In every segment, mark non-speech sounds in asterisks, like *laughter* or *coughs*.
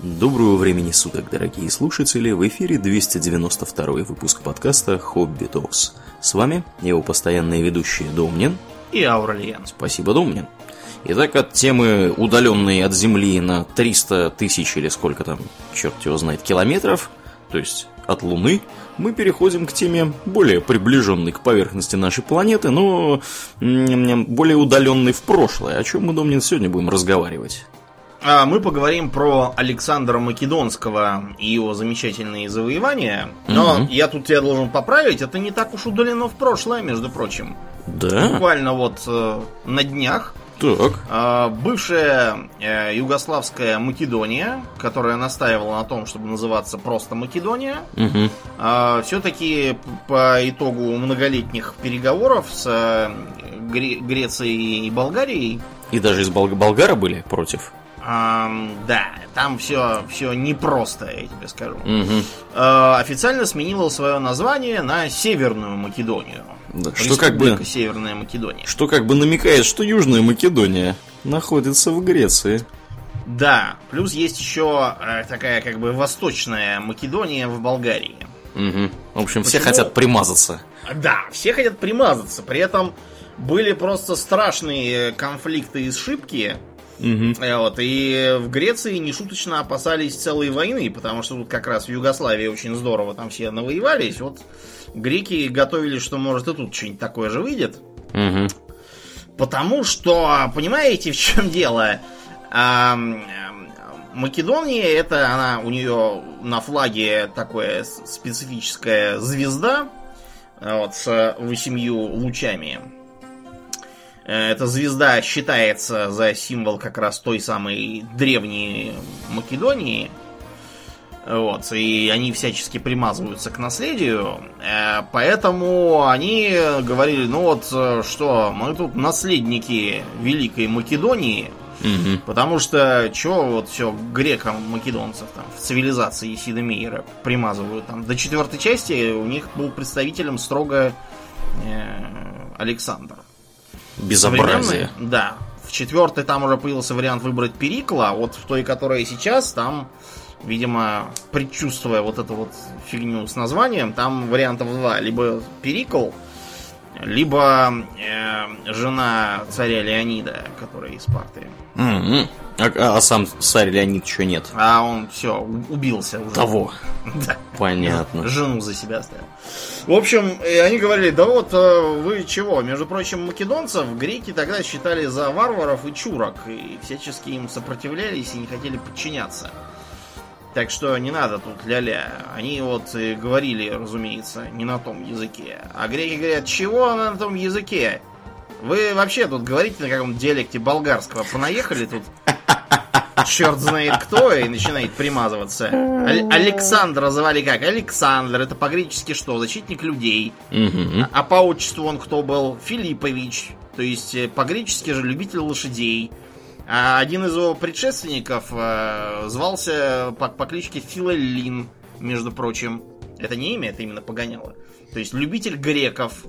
Доброго времени суток, дорогие слушатели! В эфире 292 выпуск подкаста «Хобби Токс». С вами его постоянные ведущие Домнин и Аурельян. Спасибо, Домнин. Итак, от темы, удаленной от Земли на 300 тысяч или сколько там, черт его знает, километров, то есть от Луны, мы переходим к теме более приближенной к поверхности нашей планеты, но более удаленной в прошлое. О чем мы, Домнин, сегодня будем разговаривать? А мы поговорим про Александра Македонского и его замечательные завоевания. Но угу. я тут тебя должен поправить, это не так уж удалено в прошлое, между прочим. Да. Буквально вот э, на днях так. Э, бывшая э, югославская Македония, которая настаивала на том, чтобы называться просто Македония, угу. э, все-таки по итогу многолетних переговоров с э, Гре- Грецией и Болгарией. И даже из Бол- болгара были против? Эм, да, там все, все непросто, я тебе скажу. Угу. Э, официально сменила свое название на Северную Македонию. Да, что как бы Северная Македония. Что как бы намекает, что Южная Македония находится в Греции. Да, плюс есть еще э, такая как бы Восточная Македония в Болгарии. Угу. В общем, Почему? все хотят примазаться. Да, все хотят примазаться. При этом были просто страшные конфликты и сшибки Угу. Вот, и в Греции нешуточно опасались целой войны, потому что тут как раз в Югославии очень здорово там все навоевались. Вот греки готовили, что может и тут что-нибудь такое же выйдет. Угу. Потому что, понимаете, в чем *laughs* дело? А, Македония, это она, у нее на флаге такая специфическая звезда вот, с восемью лучами. Э, эта звезда считается за символ как раз той самой древней Македонии. Вот, и они всячески примазываются к наследию. Э, поэтому они говорили, ну вот что, мы тут наследники Великой Македонии, Угу. Потому что, что вот все грекам македонцев там в цивилизации Сида Мейера примазывают там. До четвертой части у них был представителем строго э, Александр. Безобразие. Да. В четвертой там уже появился вариант выбрать Перикла, а вот в той, которая сейчас, там, видимо, предчувствуя вот эту вот фигню с названием, там вариантов два. Либо Перикл, либо э, жена царя Леонида, которая из Спарты. Mm-hmm. А, а сам царь Леонид еще нет. А он все, убился уже. Того. *laughs* Да. Понятно. Жену за себя оставил. В общем, они говорили, да вот э, вы чего? Между прочим, македонцев греки тогда считали за варваров и чурок, и всячески им сопротивлялись и не хотели подчиняться. Так что не надо тут ля-ля. Они вот говорили, разумеется, не на том языке. А греки говорят, чего на том языке? Вы вообще тут говорите на каком диалекте болгарского? Понаехали тут? Черт знает кто и начинает примазываться. Ал- Александра звали как? Александр. Это по-гречески что? Защитник людей. Угу. А, а по отчеству он кто был? Филиппович. То есть э, по-гречески же любитель лошадей. А один из его предшественников э, звался по, по кличке Филолин, между прочим. Это не имя, это именно погоняло. То есть любитель греков.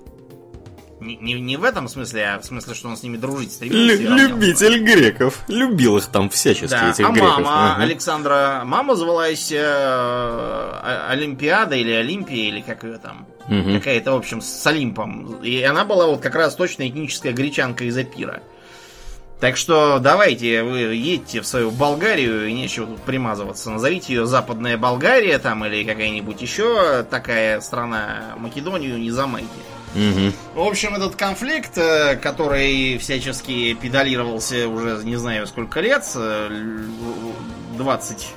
Не, не, не в этом смысле, а в смысле, что он с ними дружить стремился. Лю- любитель греков. Любил их там всячески, да. этих а греков. мама Ага. Александра, мама звалась э, Олимпиада или Олимпия, или как ее там. Мгм. Какая-то, в общем, с Олимпом. И она была вот как раз точно этническая гречанка из Апира. Так что давайте вы едьте в свою Болгарию и нечего тут примазываться. Назовите ее Западная Болгария там или какая-нибудь еще такая страна. Македонию не замайте. Мгм. В общем, этот конфликт, э, который всячески педалировался уже не знаю сколько лет, э, л- 20,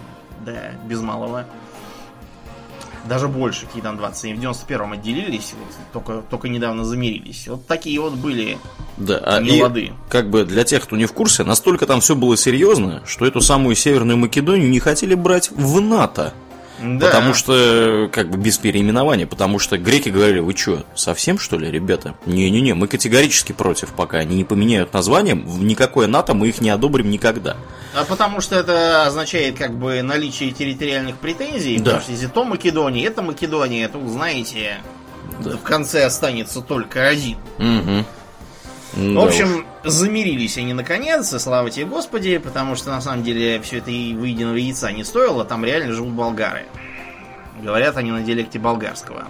да, без малого. Даже больше, какие там 20. Они в 91-м отделились, вот, только, только недавно замирились. Вот такие вот были Да, а и как бы для тех, кто не в курсе, настолько там все было серьезно, что эту самую Северную Македонию не хотели брать в НАТО. Да. Потому что, как бы без переименования, потому что греки говорили, вы что, совсем что ли, ребята? Не-не-не, мы категорически против, пока они не поменяют название, в никакое НАТО мы их не одобрим никогда. А потому что это означает как бы наличие территориальных претензий. Да. Потому что если то Македония, это Македония, то, знаете, Да. в конце останется только один. Мгм. В общем, замирились они наконец, и слава тебе Господи, потому что на самом деле все это и выеденного яйца не стоило, там реально живут болгары. Говорят они на диалекте болгарского.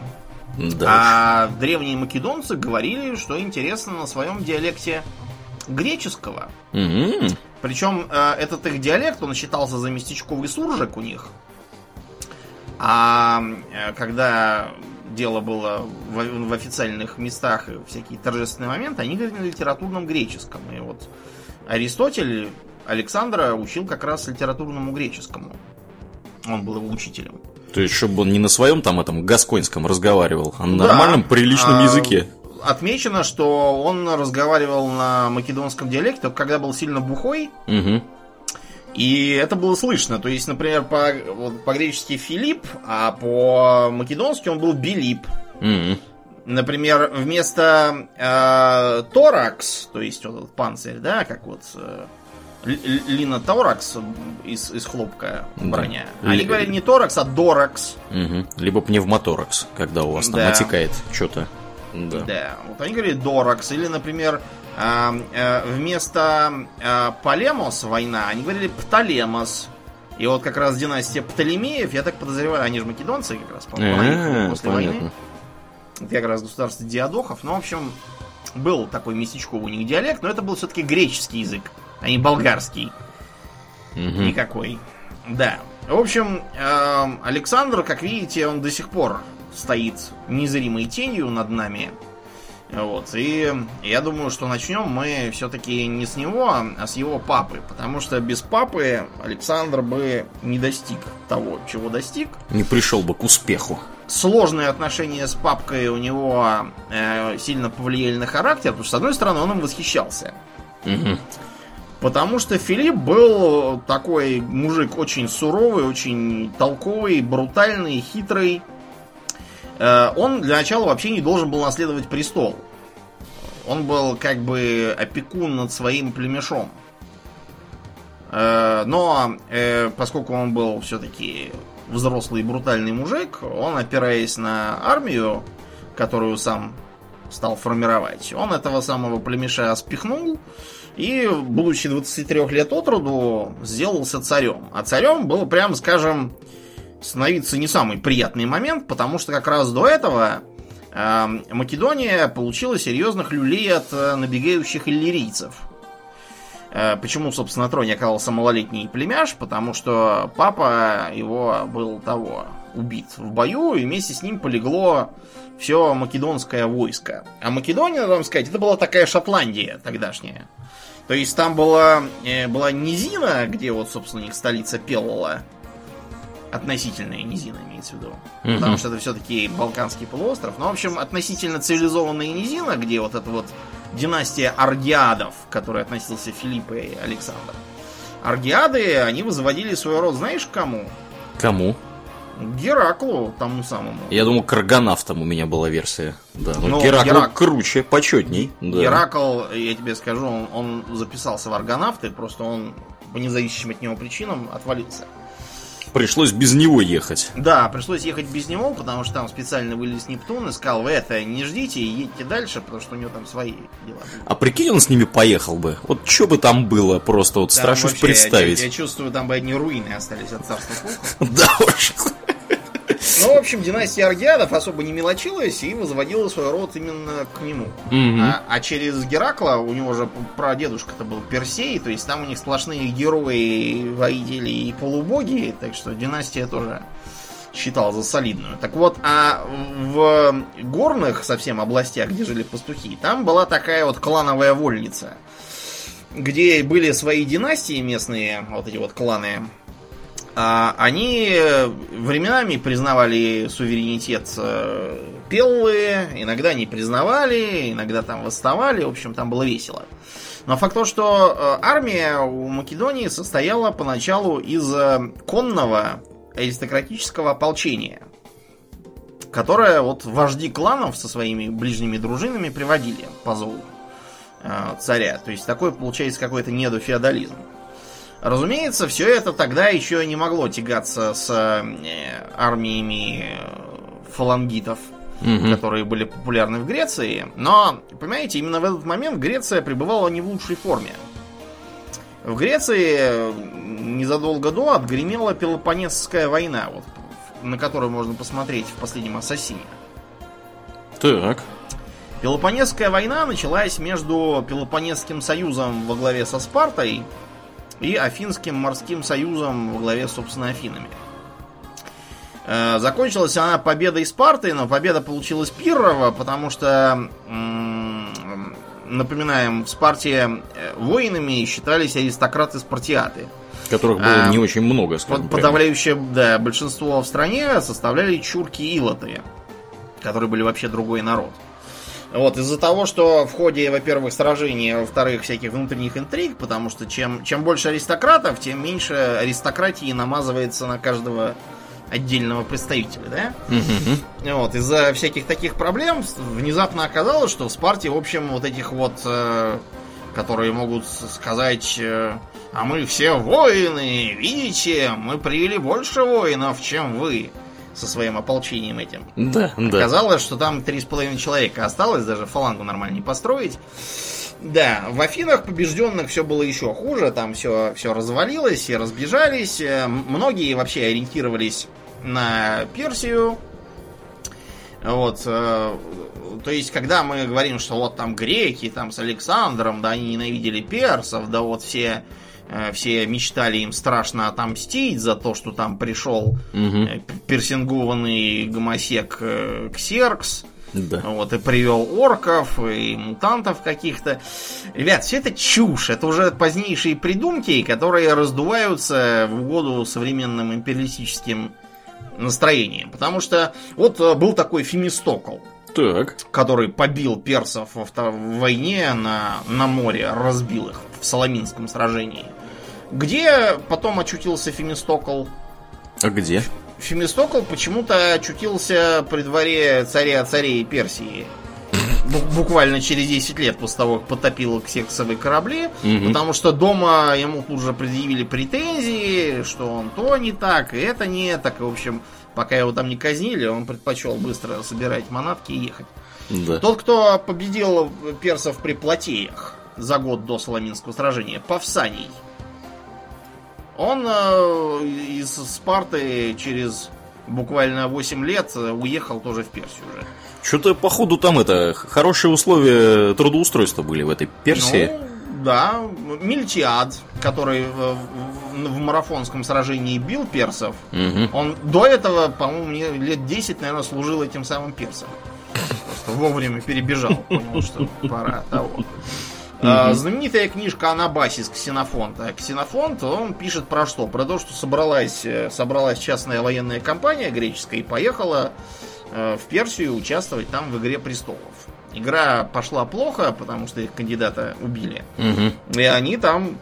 Да. А древние македонцы говорили, что интересно, на своем диалекте греческого. М-м. Причем э, этот их диалект, он считался за местечковый суржик у них. А э, когда дело было в, в официальных местах и всякие торжественные моменты, они говорили на литературном греческом. И вот Аристотель Александра учил как раз литературному греческому. Он был его учителем. То есть, чтобы он не на своем там этом гасконском разговаривал, а на нормальном, приличном а, языке. Отмечено, что он разговаривал на македонском диалекте, когда был сильно бухой, Мгм. И это было слышно. То есть, например, по, вот по-гречески Филипп, а по-македонски он был Билип. М-м. Например, вместо э, торакс, то есть вот этот панцирь, да, как вот э, ли- ли- лина торакс из, из хлопка Да. броня. Они Ли- говорят не торакс, а доракс. Мгм. Либо пневмоторакс, когда у вас там Да. отекает что-то. Да. Да. Вот они говорят доракс. Или, например, вместо э, полемос война, они говорили птолемос. И вот как раз династия Птолемеев, я так подозреваю, они же македонцы как раз, по-моему, проехали после войны. Это как раз государство диадохов. Ну, в общем, был такой местечковый у них диалект, но это был все-таки греческий язык, а не болгарский никакой. Да. В общем, эм, Александр, как видите, он до сих пор стоит незримой тенью над нами. Вот. И я думаю, что начнем мы все-таки не с него, а с его папы. Потому что без папы Александр бы не достиг того, чего достиг. Не пришел бы к успеху. Сложные отношения с папкой у него э, сильно повлияли на характер, потому что, с одной стороны, он им восхищался. Мгм. Потому что Филипп был такой мужик очень суровый, очень толковый, брутальный, хитрый. Э, Он для начала вообще не должен был наследовать престол. Он был как бы опекун над своим племешом. Э, Но э, поскольку он был все-таки взрослый и брутальный мужик, он, опираясь на армию, которую сам стал формировать, он этого самого племеша спихнул и, будучи 23 лет от роду, сделался царем. А царем был, прям скажем, становиться не самый приятный момент, потому что как раз до этого э, Македония получила серьезных люлей от э, набегающих иллирийцев. Э, Почему, собственно, на троне оказался малолетний племяш? Потому что папа его был того убит в бою, и вместе с ним полегло все македонское войско. А Македония, надо вам сказать, это была такая Шотландия тогдашняя. То есть там была, э, была низина, где вот, собственно, их столица Пеллала. Относительная низина, имеется в виду. Мгм. Потому что это все-таки Балканский полуостров. Но, в общем, относительно цивилизованная низина, где вот эта вот династия Аргиадов, к которой относился Филипп и Александр. Аргиады, они возводили свой род, знаешь, кому? Кому? Гераклу, тому самому. Я думал, к аргонавтам у меня была версия. Да, но Ну, Геракл Герак- круче, почетней. Да. Геракл, я тебе скажу, он, он записался в аргонавты, просто он по независимым от него причинам отвалился. Пришлось без него ехать. Да, пришлось ехать без него, потому что там специально вылез Нептун и сказал, вы это не ждите и едьте дальше, потому что у него там свои дела. будут». А прикинь, он с ними поехал бы. Вот что бы там было, просто вот Там страшусь вообще, представить. Я, я чувствую, там бы одни руины остались от царства. *laughs* Да уж. Ну, в общем, династия Аргиадов особо не мелочилась и возводила свой род именно к нему. А, а через Геракла, у него же прадедушка-то был Персей, то есть там у них сплошные герои, воители и полубоги, так что династия тоже считал за солидную. Так вот, а в горных совсем областях, где жили пастухи, там была такая вот клановая вольница, где были свои династии местные, вот эти вот кланы, они временами признавали суверенитет э, Пеллы, иногда не признавали, иногда там восставали, в общем, там было весело. Но факт то, что э, армия у Македонии состояла поначалу из э, конного аристократического ополчения, которое вот вожди кланов со своими ближними дружинами приводили по зову э, царя. То есть такой получается какой-то недофеодализм. Разумеется, все это тогда еще не могло тягаться с э, армиями э, фалангитов. Мгм. которые были популярны в Греции. Но, понимаете, именно в этот момент Греция пребывала не в лучшей форме. В Греции незадолго до отгремела Пелопонесская война, вот, на которую можно посмотреть в последнем Ассасине. Так. Пелопонесская война началась между Пелопонесским союзом во главе со Спартой и Афинским морским союзом во главе, собственно, Афинами. Э, Закончилась она победой Спарты, но победа получилась Пиррова, потому что, напоминаем, в Спарте э, воинами считались аристократы-спартиаты. Которых было А, не очень много, скажем. Подавляющее да, большинство в стране составляли чурки и илоты, которые были вообще другой народ. Вот, из-за того, что в ходе, во-первых, сражений, во-вторых, всяких внутренних интриг, потому что чем, чем больше аристократов, тем меньше аристократии намазывается на каждого отдельного представителя, да? Мгм. Вот, из-за всяких таких проблем внезапно оказалось, что в Спарте, в общем, вот этих вот, э, которые могут сказать, э, а мы все воины, видите, мы привели больше воинов, чем вы, со своим ополчением этим. Да, да. Оказалось, что там три с половиной человека осталось, даже фалангу нормально не построить. Да, в Афинах побежденных все было еще хуже, там все, все развалилось, все разбежались. э, Многие вообще ориентировались на Персию. Вот, э, то есть, когда мы говорим, что вот там греки, там с Александром, да, они ненавидели персов, да, вот все, все мечтали им страшно отомстить за то, что там пришел э, персингованный гомосек э, Ксеркс, Да. вот, и привел орков, и мутантов каких-то. Ребят, все это чушь, это уже позднейшие придумки, которые раздуваются в угоду современным империалистическим настроениям. Потому что вот э, был такой Фемистокл, Так. который побил персов в войне на, на море, разбил их в Соломинском сражении. Где потом очутился Фемистокл? А где? Фемистокл почему-то очутился при дворе царя царей Персии. Бу- Буквально через 10 лет после того, как потопил ксексовые корабли. Мгм. Потому что дома ему тут же предъявили претензии, что он то не так, и это не так. И, в общем, пока его там не казнили, он предпочел быстро собирать манатки и ехать. Да. Тот, кто победил персов при Платеях за год до Соломинского сражения, Павсаний, он э, из Спарты через буквально 8 лет э, уехал тоже в Персию уже. Что-то, походу, там это хорошие условия трудоустройства были в этой Персии. Ну, да, Мильтиад, который в, в- марафонском сражении бил персов, Мгм. он до этого, по-моему, лет 10, наверное, служил этим самым персом. Просто вовремя перебежал, понял, что пора того. А, Знаменитая книжка Анабасис Ксенофонта. Ксенофонт, он пишет про что? Про то, что собралась, э, собралась частная военная компания греческая и поехала э, в Персию участвовать там в Игре Престолов. Игра пошла плохо, потому что их кандидата убили. Мгм. И они там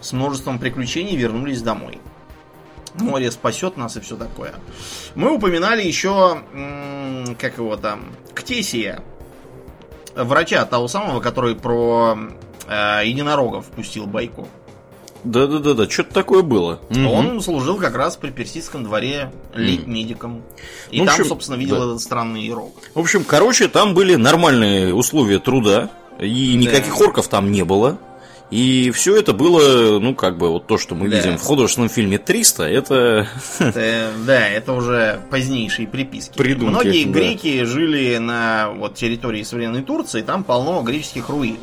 с множеством приключений вернулись домой. Море спасет нас и все такое. Мы упоминали еще, как его там, Ктесия, врача того самого, который про э, единорогов пустил байку. Да-да-да-да, что-то такое было. Он служил как раз при персидском дворе лейб-медиком. И Ну, там, общем, собственно, видел да. этот странный рог. В общем, короче, там были нормальные условия труда, и никаких орков там не было. И все это было, ну, как бы, вот то, что мы Да. видим в художественном фильме 300, это... *laughs* Это, да, это уже позднейшие приписки. Придумки, Многие да. греки жили на вот, территории современной Турции, там полно греческих руин.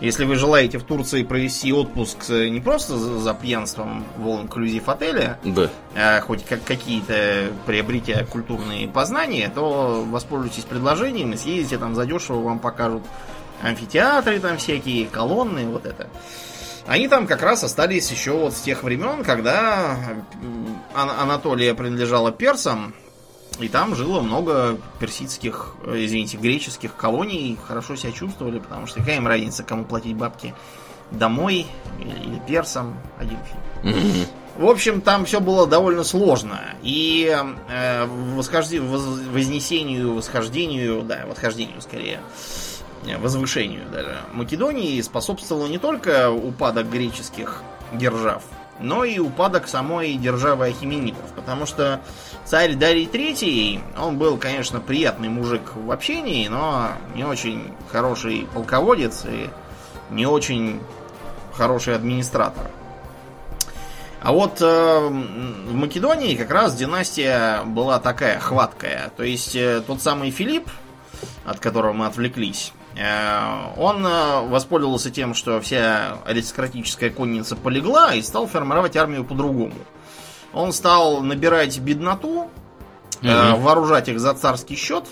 Если вы желаете в Турции провести отпуск э, не просто за, пьянством в all-inclusive отеле, Да. а хоть как какие-то приобретя культурные познания, то воспользуйтесь предложением и съездите там задешево, вам покажут амфитеатры там всякие, колонны, вот это. Они там как раз остались еще вот с тех времен, когда Анатолия принадлежала персам, и там жило много персидских, э, извините, греческих колоний, хорошо себя чувствовали, потому что какая им разница, кому платить бабки, домой или, персам, один фильм. В общем, там все было довольно сложно. И э, восхожди- воз- вознесению, восхождению, да, восхождению скорее, э, возвышению даже Македонии способствовало не только упадок греческих держав, но и упадок самой державы Ахименидов. Потому что царь Дарий III, он был, конечно, приятный мужик в общении, но не очень хороший полководец и не очень хороший администратор. А вот э, в Македонии как раз династия была такая хваткая. То есть э, тот самый Филипп, от которого мы отвлеклись, э, он э, воспользовался тем, что вся аристократическая конница полегла и стал формировать армию по-другому. Он стал набирать бедноту, э, Мгм. вооружать их за царский счет.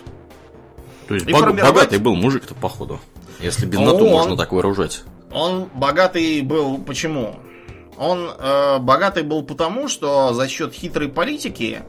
То есть бог- формировать- богатый был мужик-то, походу. Если бедноту Он- можно так вооружать. Он богатый был почему? Он э, богатый был потому, что за счет хитрой политики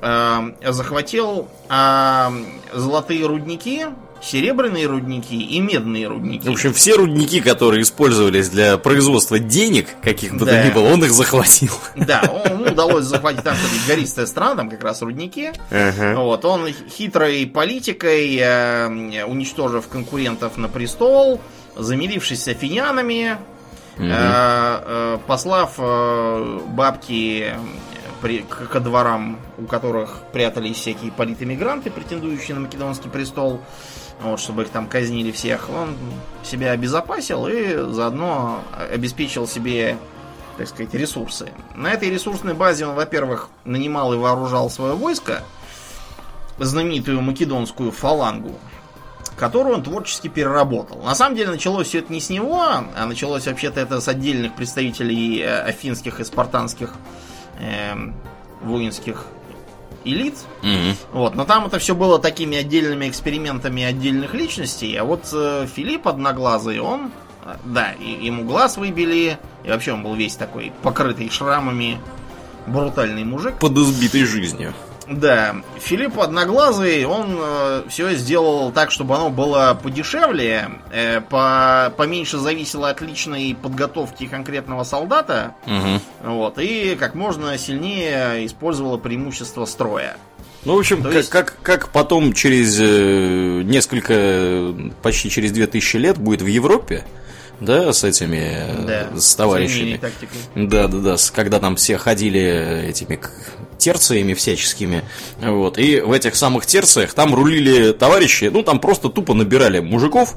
э, захватил э, золотые рудники, серебряные рудники и медные рудники. В общем, все рудники, которые использовались для производства денег, каких бы то Да. ни было, он их захватил. Да, ему удалось захватить там что-то гористая страна, там как раз рудники. Вот, он хитрой политикой, э, уничтожив конкурентов на престол, замирившись с афинянами, Мгм. э, э, послав э, бабки э, при- к, ко дворам, у которых прятались всякие политэмигранты, претендующие на македонский престол, вот, чтобы их там казнили всех, он себя обезопасил и заодно обеспечил себе, так сказать, ресурсы. На этой ресурсной базе он, во-первых, нанимал и вооружал свое войско, знаменитую македонскую фалангу, которую он творчески переработал. На самом деле началось все это не с него, а началось вообще-то это с отдельных представителей э, афинских и спартанских эм, воинских элит. Мгм. Вот, но там это все было такими отдельными экспериментами отдельных личностей, а вот э, Филипп Одноглазый, он, э, да, и- ему глаз выбили, и вообще он был весь такой покрытый шрамами, брутальный мужик. Под избитой жизнью. Да, Филипп Одноглазый, он все сделал так, чтобы оно было подешевле, э, по, поменьше зависело от личной подготовки конкретного солдата, Мгм. вот, и как можно сильнее использовало преимущество строя. Ну, в общем, как, есть- как, как потом через э, несколько, почти через 2000 лет будет в Европе, да, с этими, э, Да, с товарищами. Да, да, да, когда там все ходили этими к- терциями всяческими, вот, и в этих самых терциях там рулили товарищи, ну, там просто тупо набирали мужиков,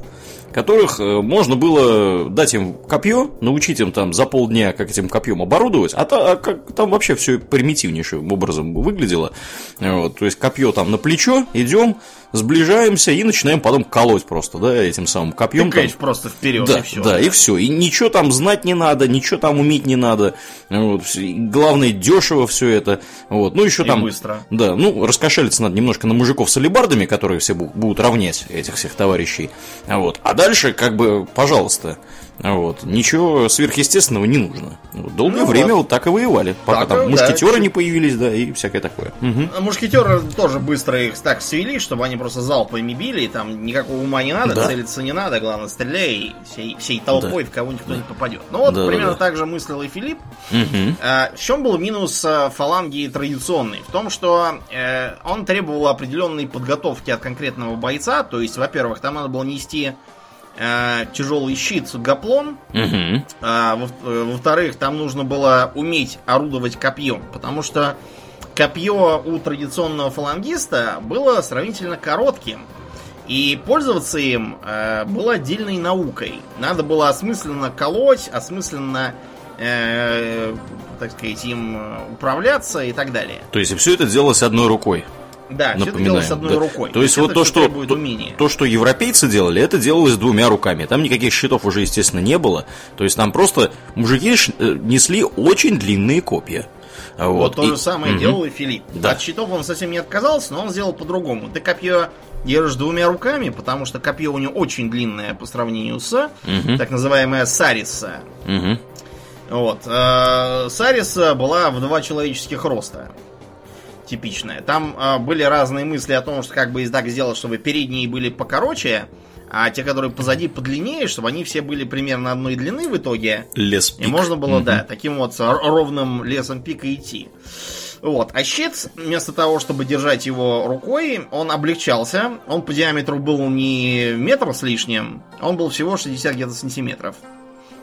которых э, можно было дать им копье, научить им там за полдня, как этим копьем оборудовать, а, та- а как, там вообще все примитивнейшим образом выглядело. Вот, то есть копье там на плечо, идем, сближаемся и начинаем потом колоть просто, да, этим самым копьем. Тыкаешь просто вперед Да, и все. да, и все. И ничего там знать не надо, ничего там уметь не надо. Вот, главное, дешево все это. Вот. Ну, еще И там. быстро. Да, ну, раскошелиться надо немножко на мужиков с алебардами, которые все бу- будут равнять этих всех товарищей. Вот. А дальше, как бы, пожалуйста. Вот. Ничего сверхъестественного не нужно. Вот. Долгое Ну время вот. вот так и воевали. Пока Так, там да, мушкетеры чуть- не появились, да, и всякое такое. Мгм. Мушкетеры тоже быстро их так свели, чтобы они просто залпами били, и там никакого ума не надо, Да. целиться не надо, главное, стреляй и всей, всей толпой в кого никто не попадет. Ну вот, Да, да, примерно да. так же мыслил и Филипп. Мгм. А, В чем был минус а, фаланги традиционный? В том, что э, он требовал определенной подготовки от конкретного бойца. То есть, во-первых, там надо было нести тяжелый щит гаплон. Мгм. А, во- э, во-вторых, там нужно было уметь орудовать копьем. Потому что копье у традиционного фалангиста было сравнительно коротким. И пользоваться им э, было отдельной наукой. Надо было осмысленно колоть, осмысленно, э, так сказать, им э, управляться и так далее. То есть, все это делалось одной рукой. Да, все это делалось одной да. рукой. То есть вот то, что то, то, что европейцы делали, это делалось двумя руками. Там никаких щитов уже, естественно, не было. То есть там просто мужики э, несли очень длинные копья. А Вот, то и- же самое Мгм. делал и Филипп. Да. От щитов он совсем не отказался, но он сделал по-другому. Ты копье держишь двумя руками, потому что копье у него очень длинное по сравнению с Мгм. так называемая Сариса. Мгм. Вот. э, Сариса была в два человеческих роста. Типичная. Там э, были разные мысли о том, что как бы так сделать, чтобы передние были покороче, а те, которые позади, подлиннее, чтобы они все были примерно одной длины в итоге. Лес И можно было, Мгм. да, таким вот ровным лесом пика идти. Вот. А щит, вместо того, чтобы держать его рукой, он облегчался. Он по диаметру был не метр с лишним, он был всего 60 где-то сантиметров.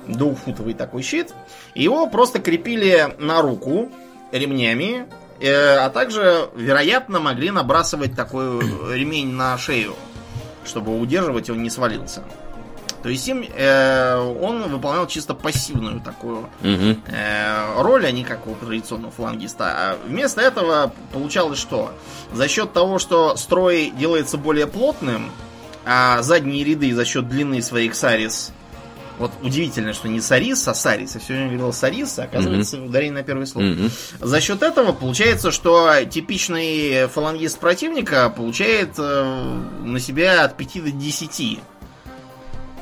двухфутовый такой щит. Его просто крепили на руку ремнями, а также, вероятно, могли набрасывать такой ремень на шею, чтобы удерживать, он не свалился. То есть им э, он выполнял чисто пассивную такую Мгм. э, роль, а не как у традиционного флангиста. А вместо этого получалось что? За счет того, что строй делается более плотным, а задние ряды за счет длины своих сарис вот удивительно, что не Сарис, а Сарис. Я все время говорил Сарис, а оказывается ударение на первый слог. Мгм. За счет этого получается, что типичный фалангист противника получает э, на себя от 5 до 10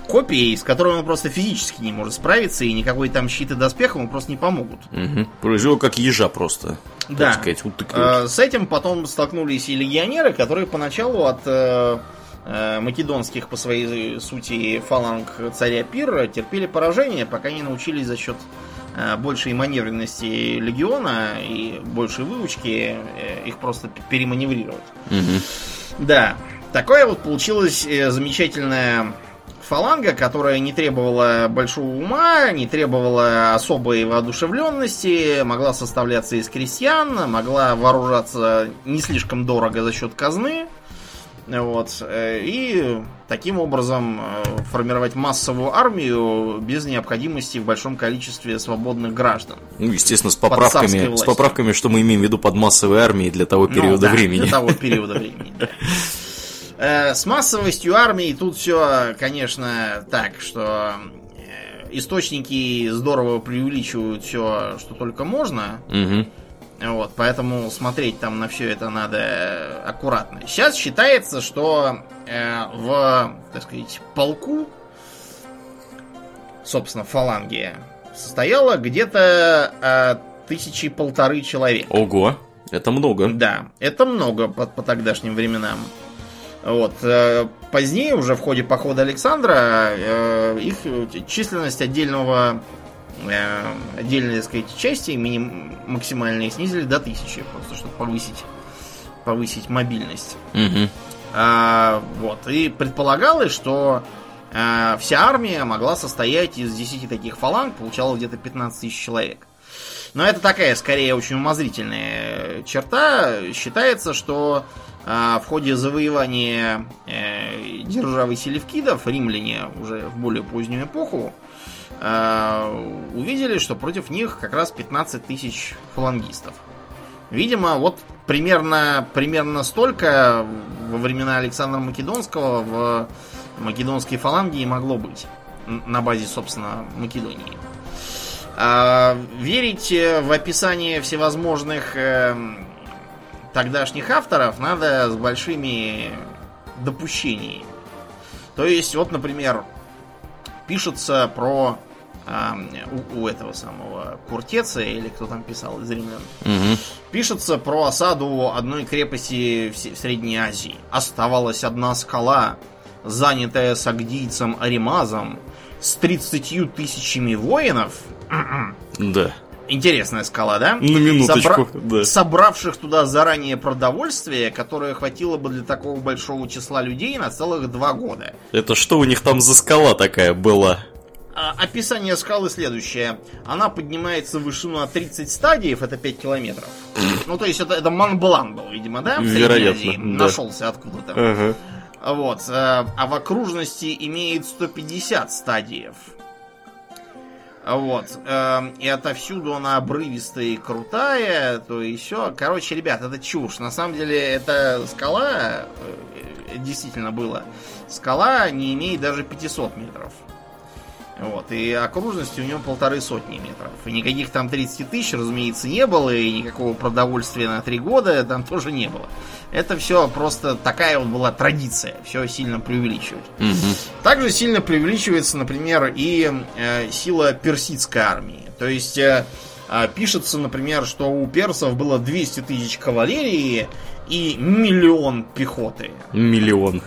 копий, с которыми он просто физически не может справиться, и никакой там щит и доспех ему просто не помогут. Мгм. Произвел как ежа просто. Так Да. сказать, утыкают. Э, С этим потом столкнулись и легионеры, которые поначалу от э, македонских по своей сути фаланг царя Пирра терпели поражение, пока не научились за счет э, большей маневренности легиона и большей выучки э, их просто переманеврировать. Мгм. Да, такое вот получилась э, замечательная фаланга, которая не требовала большого ума, не требовала особой воодушевленности, могла составляться из крестьян, могла вооружаться не слишком дорого за счет казны. Вот. э, И таким образом э, формировать массовую армию без необходимости в большом количестве свободных граждан. Ну, естественно, с поправками, с поправками, что мы имеем в виду под массовой армией для того Ну, периода да, времени. Для того периода времени, да. *laughs* Э, С массовостью армии тут все, конечно, так, что источники здорово преувеличивают все, что только можно. Мгм. Вот, поэтому смотреть там на все это надо э, аккуратно. Сейчас считается, что э, в, так сказать, полку, собственно, фаланге, состояло где-то э, тысячи полторы человек. Ого, это много. Да, это много по, по тогдашним временам. Вот. э, Позднее, уже в ходе похода Александра, э, их численность отдельного э, отдельной, так сказать, части миним, максимальные снизили до тысячи, просто чтобы повысить, повысить мобильность. Мгм. А, вот. И предполагалось, что а, вся армия могла состоять из 10 таких фаланг, получалось где-то 15 тысяч человек. Но это такая, скорее, очень умозрительная черта. Считается, что а, в ходе завоевания э, державы селевкидов римляне уже в более позднюю эпоху увидели, что против них как раз 15 тысяч фалангистов. Видимо, вот примерно, примерно столько во времена Александра Македонского в македонской фаланге могло быть. На базе, собственно, Македонии. А, верить э, в описание всевозможных эм, тогдашних авторов надо с большими допущениями. То есть, вот, например, пишется про у, у этого самого Куртеца, или кто там писал из римлян, Мгм. Пишется про осаду одной крепости в в Средней Азии. Оставалась одна скала, занятая сагдийцем Аримазом, с 30 тысячами воинов. *clears throat* Да. Интересная скала, да? На минуточку, Собра- да. Собравших туда заранее продовольствие, которое хватило бы для такого большого числа людей на целых два года. Это что у них там за скала такая была? А, Описание скалы следующее. Она поднимается в вышину на 30 стадиев, это 5 километров. Ну, то есть это, это Монблан был, видимо, да? Вероятно, да. Нашелся откуда-то. Ага. Вот. э, А в окружности имеет 150 стадиев. Вот. э, И отовсюду она обрывистая и крутая, то и все. Короче, ребят, это чушь. На самом деле, эта скала, э, действительно было, скала не имеет даже 500 метров. Вот, и окружности у него полторы сотни метров. И никаких там 30 тысяч, разумеется, не было, и никакого продовольствия на три года там *laughs* тоже не было. Это все просто такая вот была традиция, все сильно преувеличивать. Мгм. Также сильно преувеличивается, например, и э, сила персидской армии. То есть э, а, пишется, например, что у персов было 200 тысяч кавалерии и миллион пехоты. Миллион.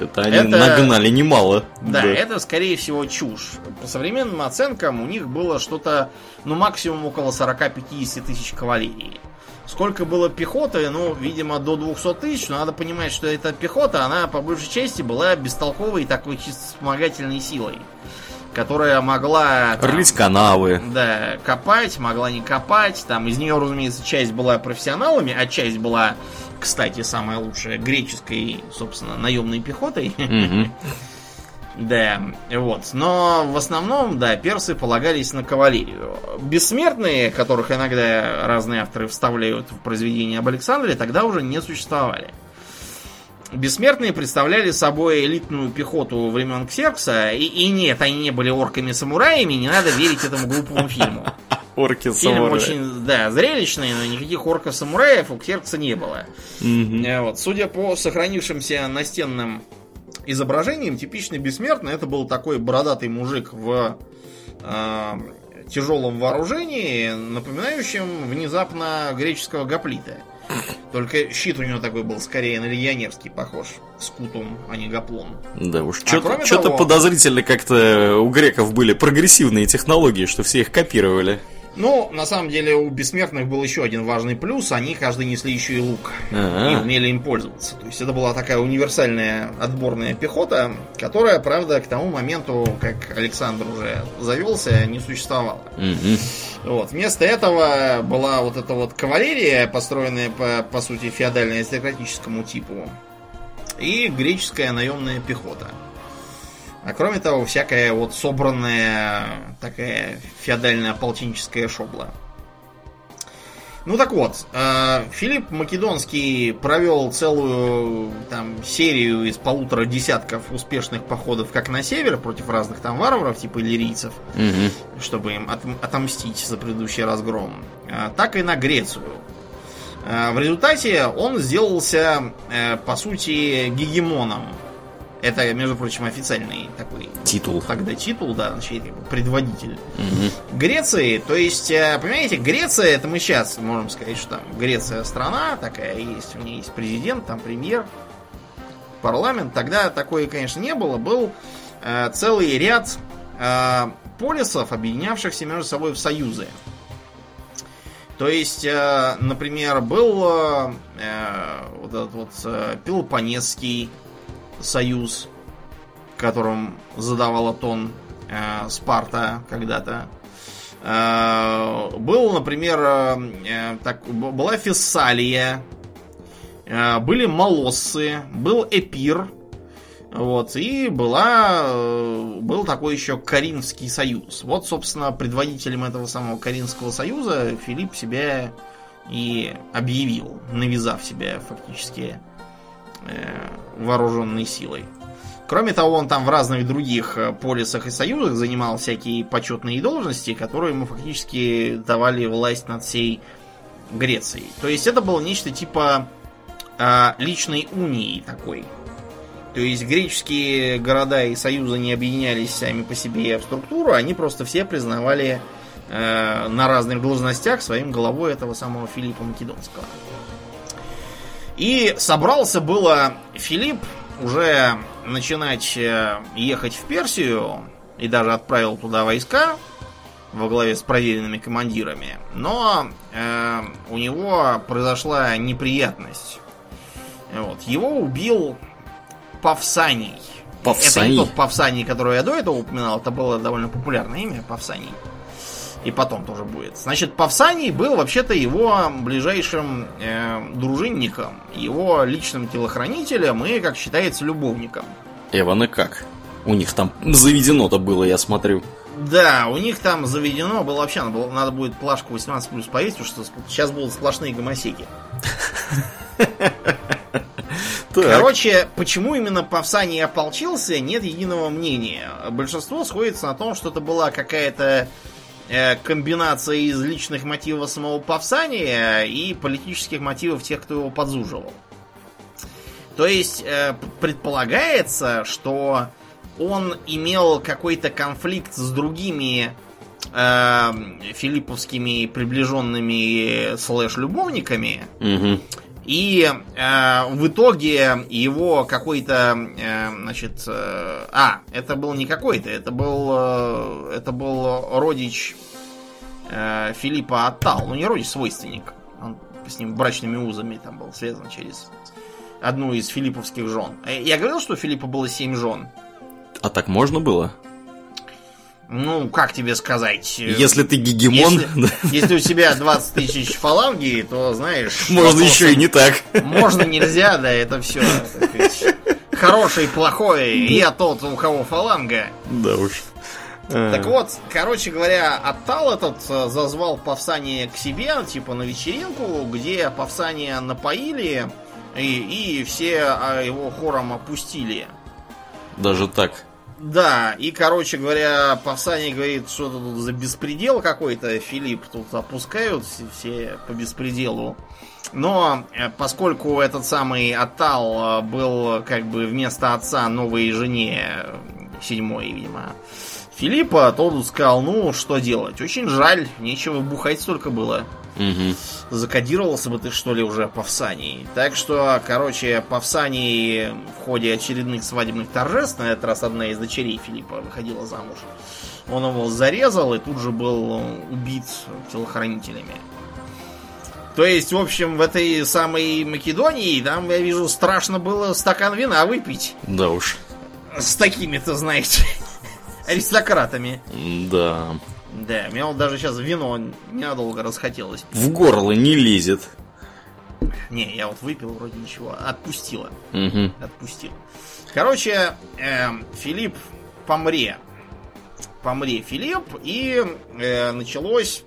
Это они Это- нагнали немало. Да, это скорее всего чушь. По современным оценкам у них было что-то, ну, максимум около 40-50 тысяч кавалерии. Сколько было пехоты, ну, видимо, до 200 тысяч, но надо понимать, что эта пехота, она по большей части была бестолковой такой чисто вспомогательной силой. которая могла... там, Рыть канавы. Да, копать, могла не копать. Там из нее, разумеется, часть была профессионалами, а часть была, кстати, самая лучшая греческой, собственно, наемной пехотой. *laughs* Да, вот. Но в основном, да, персы полагались на кавалерию. Бессмертные, которых иногда разные авторы вставляют в произведения об Александре, тогда уже не существовали. Бессмертные представляли собой элитную пехоту времен Ксеркса, и, и нет, они не были орками-самураями, не надо верить этому глупому фильму. *laughs* Орки Фильм очень, да, зрелищный, но никаких орков-самураев у Ксеркса не было. Э, Вот, судя по сохранившимся настенным изображениям, типичный бессмертный это был такой бородатый мужик в тяжелом вооружении, напоминающем внезапно греческого гоплита. Только щит у него такой был скорее на легионерский похож. Скутум, а не гоплон. Да уж, А что-то подозрительно как-то у греков были прогрессивные технологии, что все их копировали. Ну, на самом деле, у бессмертных был еще один важный плюс. Они каждый несли еще и лук. Ага. и умели им пользоваться. То есть это была такая универсальная отборная пехота, которая, правда, к тому моменту, как Александр уже завелся, не существовала. Мгм. Вот. Вместо этого была вот эта вот кавалерия, построенная по, по сути феодально-аристократическому типу, и греческая наемная пехота. А кроме того, всякая вот собранная такая феодальная ополченческая шобла. Ну так вот, э, Филипп Македонский провел целую там серию из полутора десятков успешных походов как на север против разных там варваров, типа иллирийцев, Мгм. чтобы им от- отомстить за предыдущий разгром, а, так и на Грецию. А, В результате он сделался, э, по сути, гегемоном. Это, между прочим, официальный такой Титул. тогда титул, да, значит, предводитель Мгм. Греции. То есть, э, понимаете, Греция, это мы сейчас можем сказать, что там Греция страна такая есть, у нее есть президент, там премьер, парламент. Тогда такое, конечно, не было. Был э, целый ряд э, полисов, объединявшихся между собой в союзы. То есть, э, например, был э, вот этот вот э, Пелопонесский союз, которым задавала тон э, Спарта когда-то. Э, был, например, э, э, так, была Фессалия, э, были Молоссы, был Эпир, вот, и была, э, был такой еще Каринский союз. Вот, собственно, предводителем этого самого Каринского союза Филипп себя и объявил, навязав себя фактически вооруженной силой. Кроме того, он там в разных других э, полисах и союзах занимал всякие почетные должности, которые ему фактически давали власть над всей Грецией. То есть это было нечто типа э, личной унии такой. То есть греческие города и союзы не объединялись сами по себе в структуру, они просто все признавали э, на разных должностях своим главой этого самого Филиппа Македонского. И собрался было Филипп уже начинать э, ехать в Персию и даже отправил туда войска во главе с проверенными командирами. Но э, у него произошла неприятность. Вот. Его убил Павсаний. Это Павсаний? не тот Павсаний, который я до этого упоминал, это было довольно популярное имя, Павсаний. И потом тоже будет. Значит, Павсаний был вообще-то его ближайшим э, дружинником, его личным телохранителем и, как считается, любовником. Эван и как? У них там заведено-то было, я смотрю. Да, у них там заведено было вообще, надо, было- надо будет плашку 18 плюс повесить, потому что сейчас будут сплошные гомосеки. Короче, почему именно Павсаний ополчился, нет единого мнения. Большинство сходится на том, что это была какая-то комбинация из личных мотивов самого Павсания и политических мотивов тех, кто его подзуживал. То есть э, предполагается, что он имел какой-то конфликт с другими э, филипповскими приближенными слэш-любовниками, Мгм. И э, в итоге его какой-то, э, значит, э, а, это был не какой-то, это был, э, это был родич э, Филиппа Аттал, ну не родич, свойственник, он с ним брачными узами там был связан через одну из филипповских жен. Э, Я говорил, что у Филиппа было семь жен. А так можно было? Ну, как тебе сказать? Если ты гегемон... Если, если у тебя 20 тысяч фаланги, то, знаешь... Можно еще и не так. Можно, нельзя, да, это все. Хороший, плохой, я тот, у кого фаланга. Да уж. Так вот, короче говоря, Оттал этот э, зазвал Павсания к себе, типа на вечеринку, где Павсания напоили, и, и все его хором опустили. Даже так? Да, и, короче говоря, Павсаний говорит, что тут за беспредел какой-то, Филипп тут опускают все по беспределу. Но э, поскольку этот самый Атал э, был как бы вместо отца новой жене, седьмой, видимо, Филиппа, тот сказал, ну, что делать? Очень жаль, нечего бухать столько было. Угу. Закодировался бы ты, что ли, уже Павсаний. Так что, короче, Павсаний в ходе очередных свадебных торжеств, на этот раз одна из дочерей Филиппа выходила замуж, он его зарезал и тут же был убит телохранителями. То есть, в общем, в этой самой Македонии, там, я вижу, страшно было стакан вина выпить. Да уж. С такими-то, знаете, *laughs* аристократами. Да. Да, мне вот даже сейчас вино ненадолго расхотелось. В горло не лезет. Не, я вот выпил вроде ничего. Отпустила. Угу. Отпустил. Короче, э, Филипп помре. Помре Филипп, и э, началось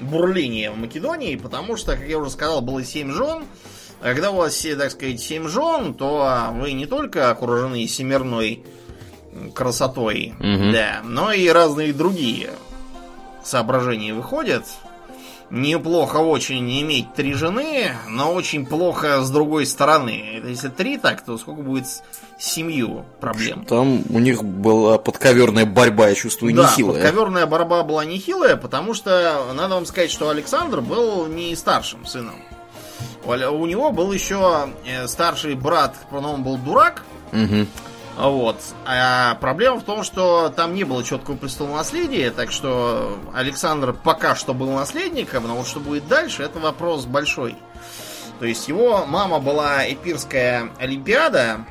бурление в Македонии, потому что, как я уже сказал, было семь жен. А когда у вас, так сказать, семь жен, то вы не только окружены семерной красотой, Мгм. да, но и разные другие соображения выходят. Неплохо очень иметь три жены, но очень плохо с другой стороны. Если три так, то сколько будет с семью проблем? Там у них была подковерная борьба, я чувствую, Да, нехилая. подковерная борьба была нехилая, потому что надо вам сказать, что Александр был не старшим сыном. У него был еще э, старший брат, он был дурак, Мгм. Вот. А проблема в том, что там не было четкого престолонаследия, так что Александр пока что был наследником, но вот что будет дальше, это вопрос большой. То есть его мама была эпирская Олимпиада,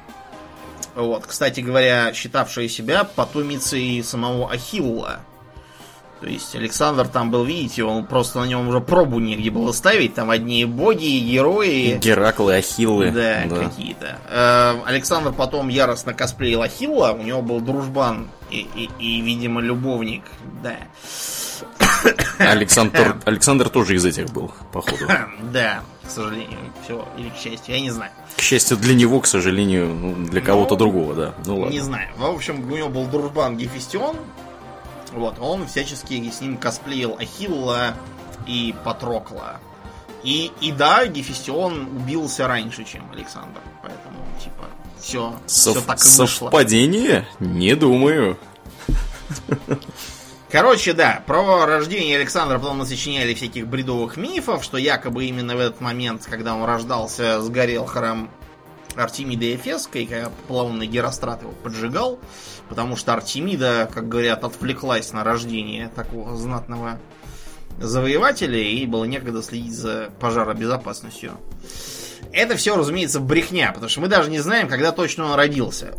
вот, кстати говоря, считавшая себя потомицей самого Ахилла. То есть Александр там был, видите, он просто на нем уже пробу негде было ставить, там одни боги, герои. Гераклы, Ахиллы. Да, какие-то. Э, Александр потом яростно косплеил Ахилла, у него был дружбан и, и, и, видимо, любовник, да. Александр, Александр тоже из этих был, походу. *coughs* Да, к сожалению, все, или к счастью, я не знаю. К счастью для него, к сожалению, ну, для кого-то Ну, другого, да. Ну ладно. Не знаю. В общем, у него был дружбан Гефестион. Вот, он всячески с ним косплеил Ахилла и Патрокла. И, и да, Гефестион убился раньше, чем Александр. Поэтому, типа, все, все Сов- так и вышло. Совпадение? Не думаю. Короче, да, про рождение Александра потом мы сочиняли всяких бредовых мифов, что якобы именно в этот момент, когда он рождался, сгорел храм Артемиды Эфесской, когда полоумный Герострат его поджигал, потому что Артемида, как говорят, отвлеклась на рождение такого знатного завоевателя, и было некогда следить за пожаробезопасностью. Это все, разумеется, брехня, потому что мы даже не знаем, когда точно он родился.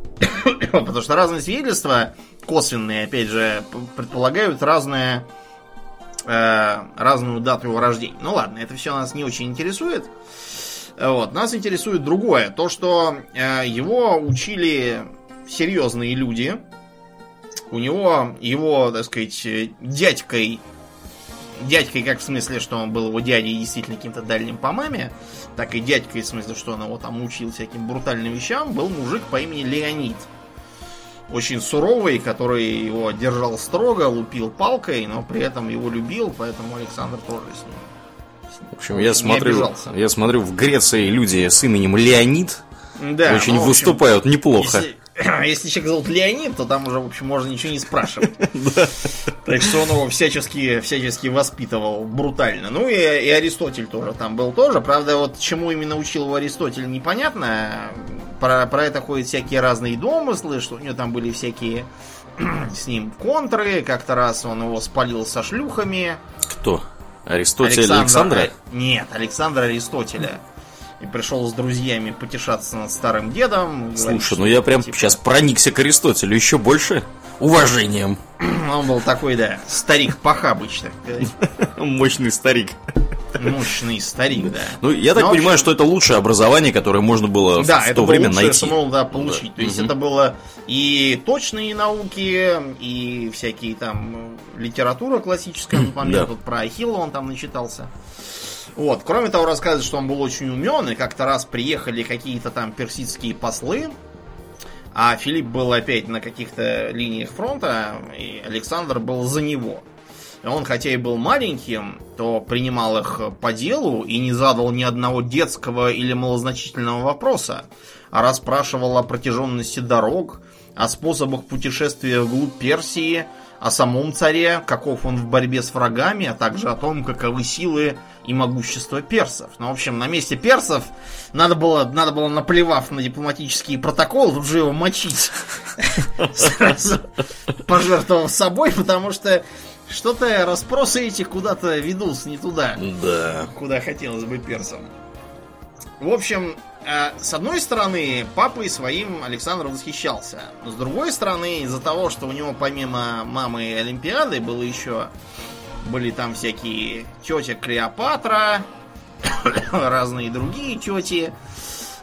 *coughs* потому что разные свидетельства, косвенные, опять же, предполагают разное, э, разную дату его рождения. Ну ладно, это все нас не очень интересует. Вот. Нас интересует другое. То, что э, его учили серьезные люди. У него, его, так сказать, э, дядькой дядькой как в смысле, что он был его дядей действительно каким-то дальним по маме, так и дядькой в смысле, что он его там учил всяким брутальным вещам, был мужик по имени Леонид. Очень суровый, который его держал строго, лупил палкой, но при этом его любил, поэтому Александр тоже с ним. В общем, я не смотрю, я смотрю, в Греции люди с именем Леонид Да, очень ну, общем, выступают неплохо. Если, *clears throat* если человек зовут Леонид, то там уже, в общем, можно ничего не спрашивать. *laughs* Так что он его всячески, всячески воспитывал брутально. Ну и, и Аристотель тоже там был тоже. Правда, вот чему именно учил его Аристотель, непонятно. Про, про это ходят всякие разные домыслы, что у него там были всякие *clears throat* с ним контры. Как-то раз он его спалил со шлюхами. Кто? Аристотель Александра? э, Нет, Александра Аристотеля. И пришел с друзьями потешаться над старым дедом. говорит, Слушай, что, ну я прям типа, сейчас проникся к Аристотелю еще больше. Уважением. *clears throat* Он был такой, да, старик похабыч, так сказать. Мощный старик. Мощный старик, да. Ну, я так в понимаю, общем- что это лучшее образование, которое можно было в- Да, в это то было время лучшее, найти. что можно да, получить. Да. То есть Мгм. это было и точные науки, и всякие там э, литература классическая, например, *clears throat* Да. тут про Ахилла он там начитался. Вот. Кроме того, рассказывает, что он был очень умен, и как-то раз приехали какие-то там персидские послы, а Филипп был опять на каких-то линиях фронта, и Александр был за него. Он, хотя и был маленьким, то принимал их по делу и не задал ни одного детского или малозначительного вопроса, а расспрашивал о протяженности дорог, о способах путешествия вглубь Персии, о самом царе, каков он в борьбе с врагами, а также о том, каковы силы и могущество персов. Ну, в общем, на месте персов надо было, надо было наплевав на дипломатические протоколы, тут же его мочить. Сразу пожертвовав собой, потому что что-то расспросы эти куда-то ведутся не туда, Да. куда хотелось бы персам. В общем, с одной стороны, папой своим Александр восхищался. С другой стороны, из-за того, что у него помимо мамы и Олимпиады было еще... Были там всякие тетя Клеопатра, *coughs* разные другие тети.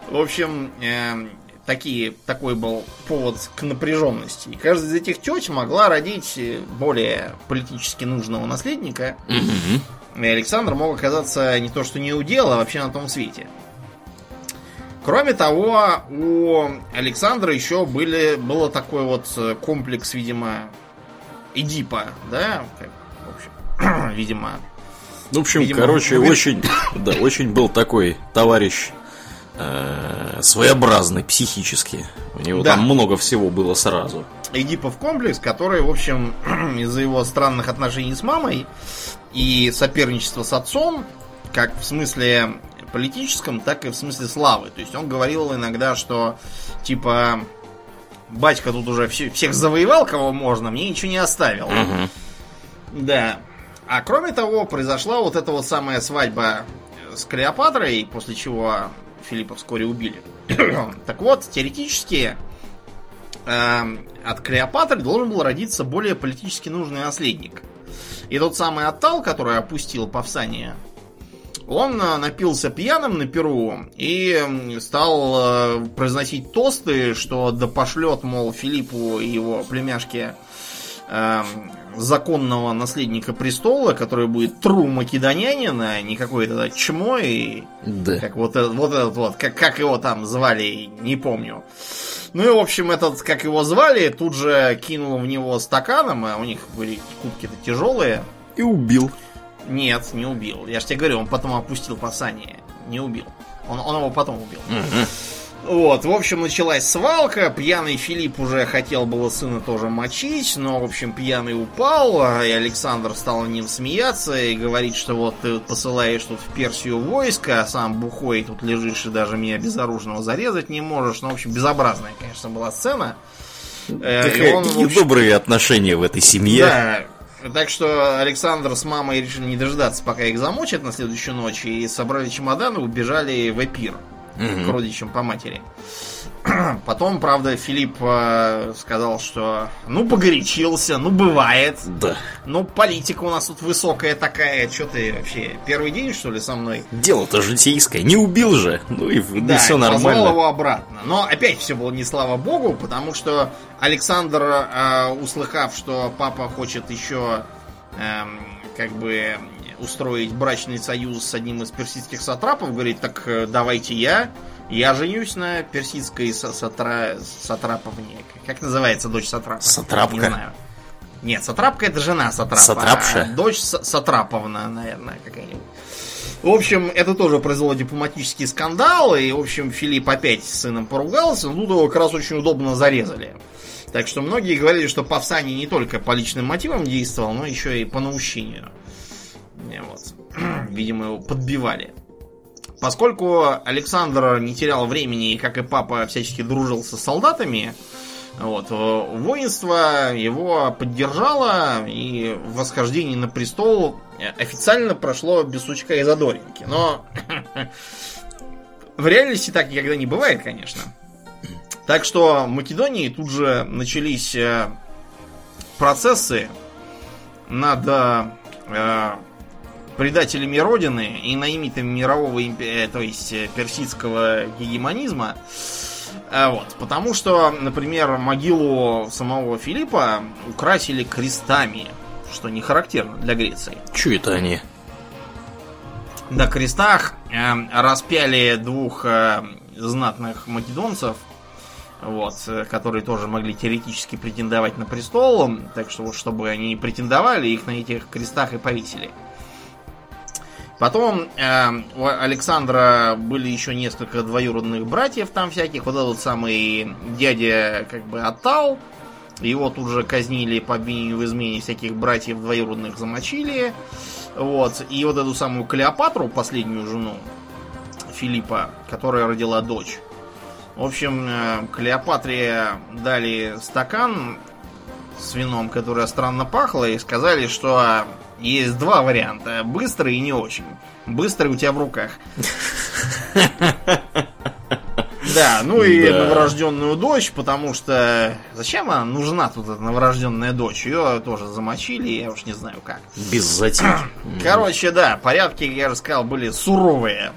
В общем, э, такие, такой был повод к напряженности. И каждая из этих теть могла родить э, более политически нужного наследника. И Александр мог оказаться не то что не у дела, а вообще на том свете. Кроме того, у Александра еще были, было такой вот э, комплекс, видимо, Эдипа, да? Как, в общем, *clears throat* видимо, В общем, Видимо, короче, вы- очень, *coughs* да, очень был такой товарищ э, своеобразный психически. У него Да. там много всего было сразу. Эдипов комплекс, который, в общем, *clears throat* из-за его странных отношений с мамой и соперничества с отцом, как в смысле политическом, так и в смысле славы. То есть он говорил иногда, что типа батька тут уже все- всех завоевал, кого можно, мне ничего не оставил. Мгм. Да. А кроме того, произошла вот эта вот самая свадьба с Клеопатрой, после чего Филиппа вскоре убили. *coughs* так вот, теоретически эм, от Клеопатры должен был родиться более политически нужный наследник. И тот самый Аттал, который опустил Павсания, он э, напился пьяным на Перу и стал э, произносить тосты, что да пошлет, мол, Филиппу и его племяшке эм, законного наследника престола, который будет тру македонянина, а не какое-то чмо и Да. как вот, этот- вот этот вот, как, как его там звали, не помню. Ну и, в общем, этот, как его звали, тут же кинул в него стаканом, а у них были кубки-то тяжелые. И убил. Нет, не убил. Я же тебе говорю, он потом опустил пасание. Не убил. Он, он его потом убил. Вот, в общем, началась свалка. Пьяный Филипп уже хотел было сына тоже мочить, но, в общем, пьяный упал, и Александр стал над ним смеяться и говорить, что вот ты посылаешь тут в Персию войско, а сам бухой тут лежишь и даже меня безоружного зарезать не можешь. Ну, в общем, безобразная, конечно, была сцена. Э, и Какая- он, общем, добрые отношения в этой семье. да. Так что Александр с мамой решили не дождаться, пока их замочат на следующую ночь, и собрали чемоданы убежали в Эпир Мгм. к родичам по матери. *clears throat* Потом, правда, Филипп э, сказал, что ну погорячился, ну бывает. Да. Ну, политика у нас тут высокая такая. Что ты вообще, первый день, что ли, со мной? Дело-то житейское. Не убил же. Ну и, Да, все и позвал нормально. его обратно. Но опять все было не слава богу, потому что Александр, э, услыхав, что папа хочет еще эм, как бы устроить брачный союз с одним из персидских сатрапов, говорит, так э, давайте я, я женюсь на персидской са- сатра... сатраповне. Как называется дочь сатрапа? Сатрапка? Не знаю. Нет, сатрапка это жена сатрапа. Сатрапша? а дочь Са- сатраповна, наверное, какая-нибудь. В общем, это тоже произвело дипломатический скандал, и, в общем, Филипп опять с сыном поругался, но тут его как раз очень удобно зарезали. Так что многие говорили, что Павсаний не только по личным мотивам действовал, но еще и по наущению. Вот. *clears throat* Видимо, его подбивали. Поскольку Александр не терял времени, и, как и папа, всячески дружил со солдатами, вот, э, воинство его поддержало, и восхождение на престол э, официально прошло без сучка и задоринки. Но *clears throat* в реальности так никогда не бывает, конечно. Так что в Македонии тут же начались э, процессы над предателями Родины и наимитами мирового, э, то есть э, персидского гегемонизма. Э, вот, потому что, например, могилу самого Филиппа украсили крестами, что не характерно для Греции. Че это они? На крестах э, распяли двух э, знатных македонцев, вот, э, которые тоже могли теоретически претендовать на престол, так что вот чтобы они претендовали, их на этих крестах и повесили. Потом э, у Александра были еще несколько двоюродных братьев там всяких. Вот этот самый дядя как бы Атал. Его тут же казнили по обвинению в измене всяких братьев двоюродных замочили. Вот. И вот эту самую Клеопатру, последнюю жену Филиппа, которая родила дочь. В общем, э, Клеопатре дали стакан с вином, которое странно пахло, и сказали, что есть два варианта. Быстрый и не очень. Быстрый у тебя в руках. Да, ну и да. новорожденную дочь, потому что зачем она нужна тут эта новорожденная дочь? Ее тоже замочили, я уж не знаю как. Без затей. Короче, да, порядки, я же сказал, были суровые.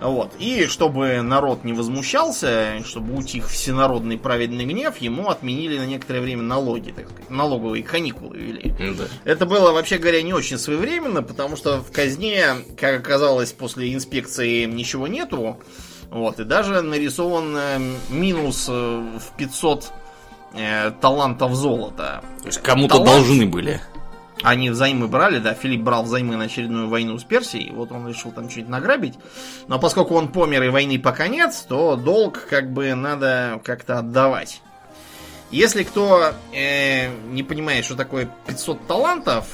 Вот. И чтобы народ не возмущался, чтобы утих всенародный праведный гнев, ему отменили на некоторое время налоги, так сказать, налоговые каникулы ввели. Да. Это было, вообще говоря, не очень своевременно, потому что в казне, как оказалось, после инспекции ничего нету. Вот, и даже нарисован э, минус э, в 500 э, талантов золота. То есть кому-то Талант... должны были. Они взаймы брали, да, Филипп брал взаймы на очередную войну с Персией, вот он решил там что-нибудь награбить. Но поскольку он помер и войны пока нет, то долг как бы надо как-то отдавать. Если кто э, не понимает, что такое 500 талантов,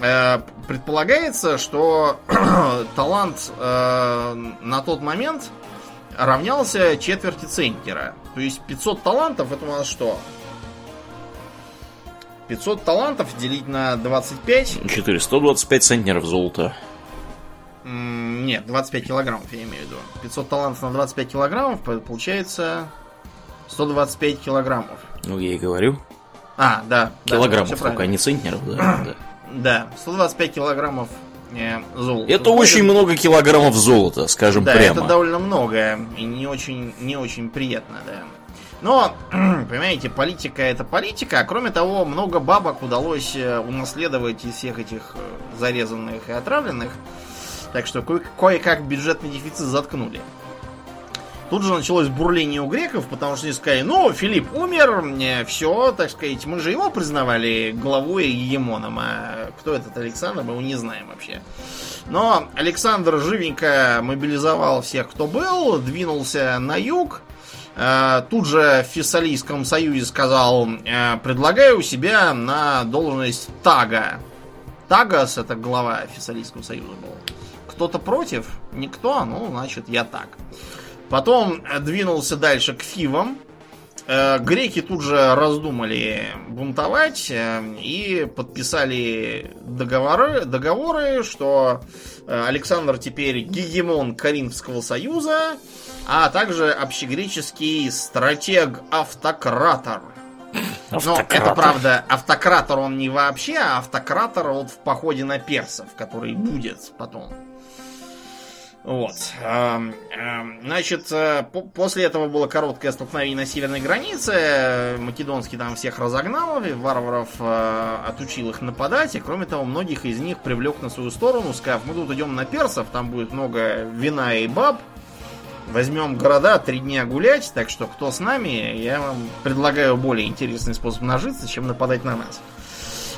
э, предполагается, что *clears throat* талант э, на тот момент равнялся четверти центнера. То есть 500 талантов это у нас что? 500 талантов делить на 25. 4, 125 центнеров золота. Нет, 25 килограммов я имею в виду. 500 талантов на 25 килограммов получается 125 килограммов. Ну, я и говорю. А, да. Килограммов да, только, а не центнеров, да. *clears throat* да. Да, 125 килограммов э, золота. Это Выходит... очень много килограммов золота, скажем да, прямо. это довольно много и не очень, не очень приятно, да. Но, *clears throat* понимаете, политика это политика, а кроме того, много бабок удалось э, унаследовать из всех этих э, зарезанных и отравленных. Так что ко- кое-как бюджетный дефицит заткнули. Тут же началось бурление у греков, потому что они сказали, ну, Филипп умер, мне все, так сказать, мы же его признавали главой и гегемоном, а кто этот Александр, мы его не знаем вообще. Но Александр живенько мобилизовал всех, кто был, двинулся на юг, Э, тут же в Фессалийском союзе сказал, э, предлагаю себя на должность Тага. Тагас это глава Фессалийского союза был. Кто-то против? Никто? Ну, значит, я так. Потом двинулся дальше к Фивам. Э, греки тут же раздумали бунтовать и подписали договоры, договоры, что Александр теперь гегемон Каринфского союза, а также общегреческий стратег-автократор. Но это правда, автократор он не вообще, а автократор вот в походе на персов, который будет потом. Вот. Значит, э, после этого было короткое столкновение на северной границе. Македонский там всех разогнал, варваров э, отучил их нападать, и кроме того, многих из них привлек на свою сторону, сказав, мы тут идем на персов, там будет много вина и баб, Возьмем города, три дня гулять, так что кто с нами, я вам предлагаю более интересный способ нажиться, чем нападать на нас.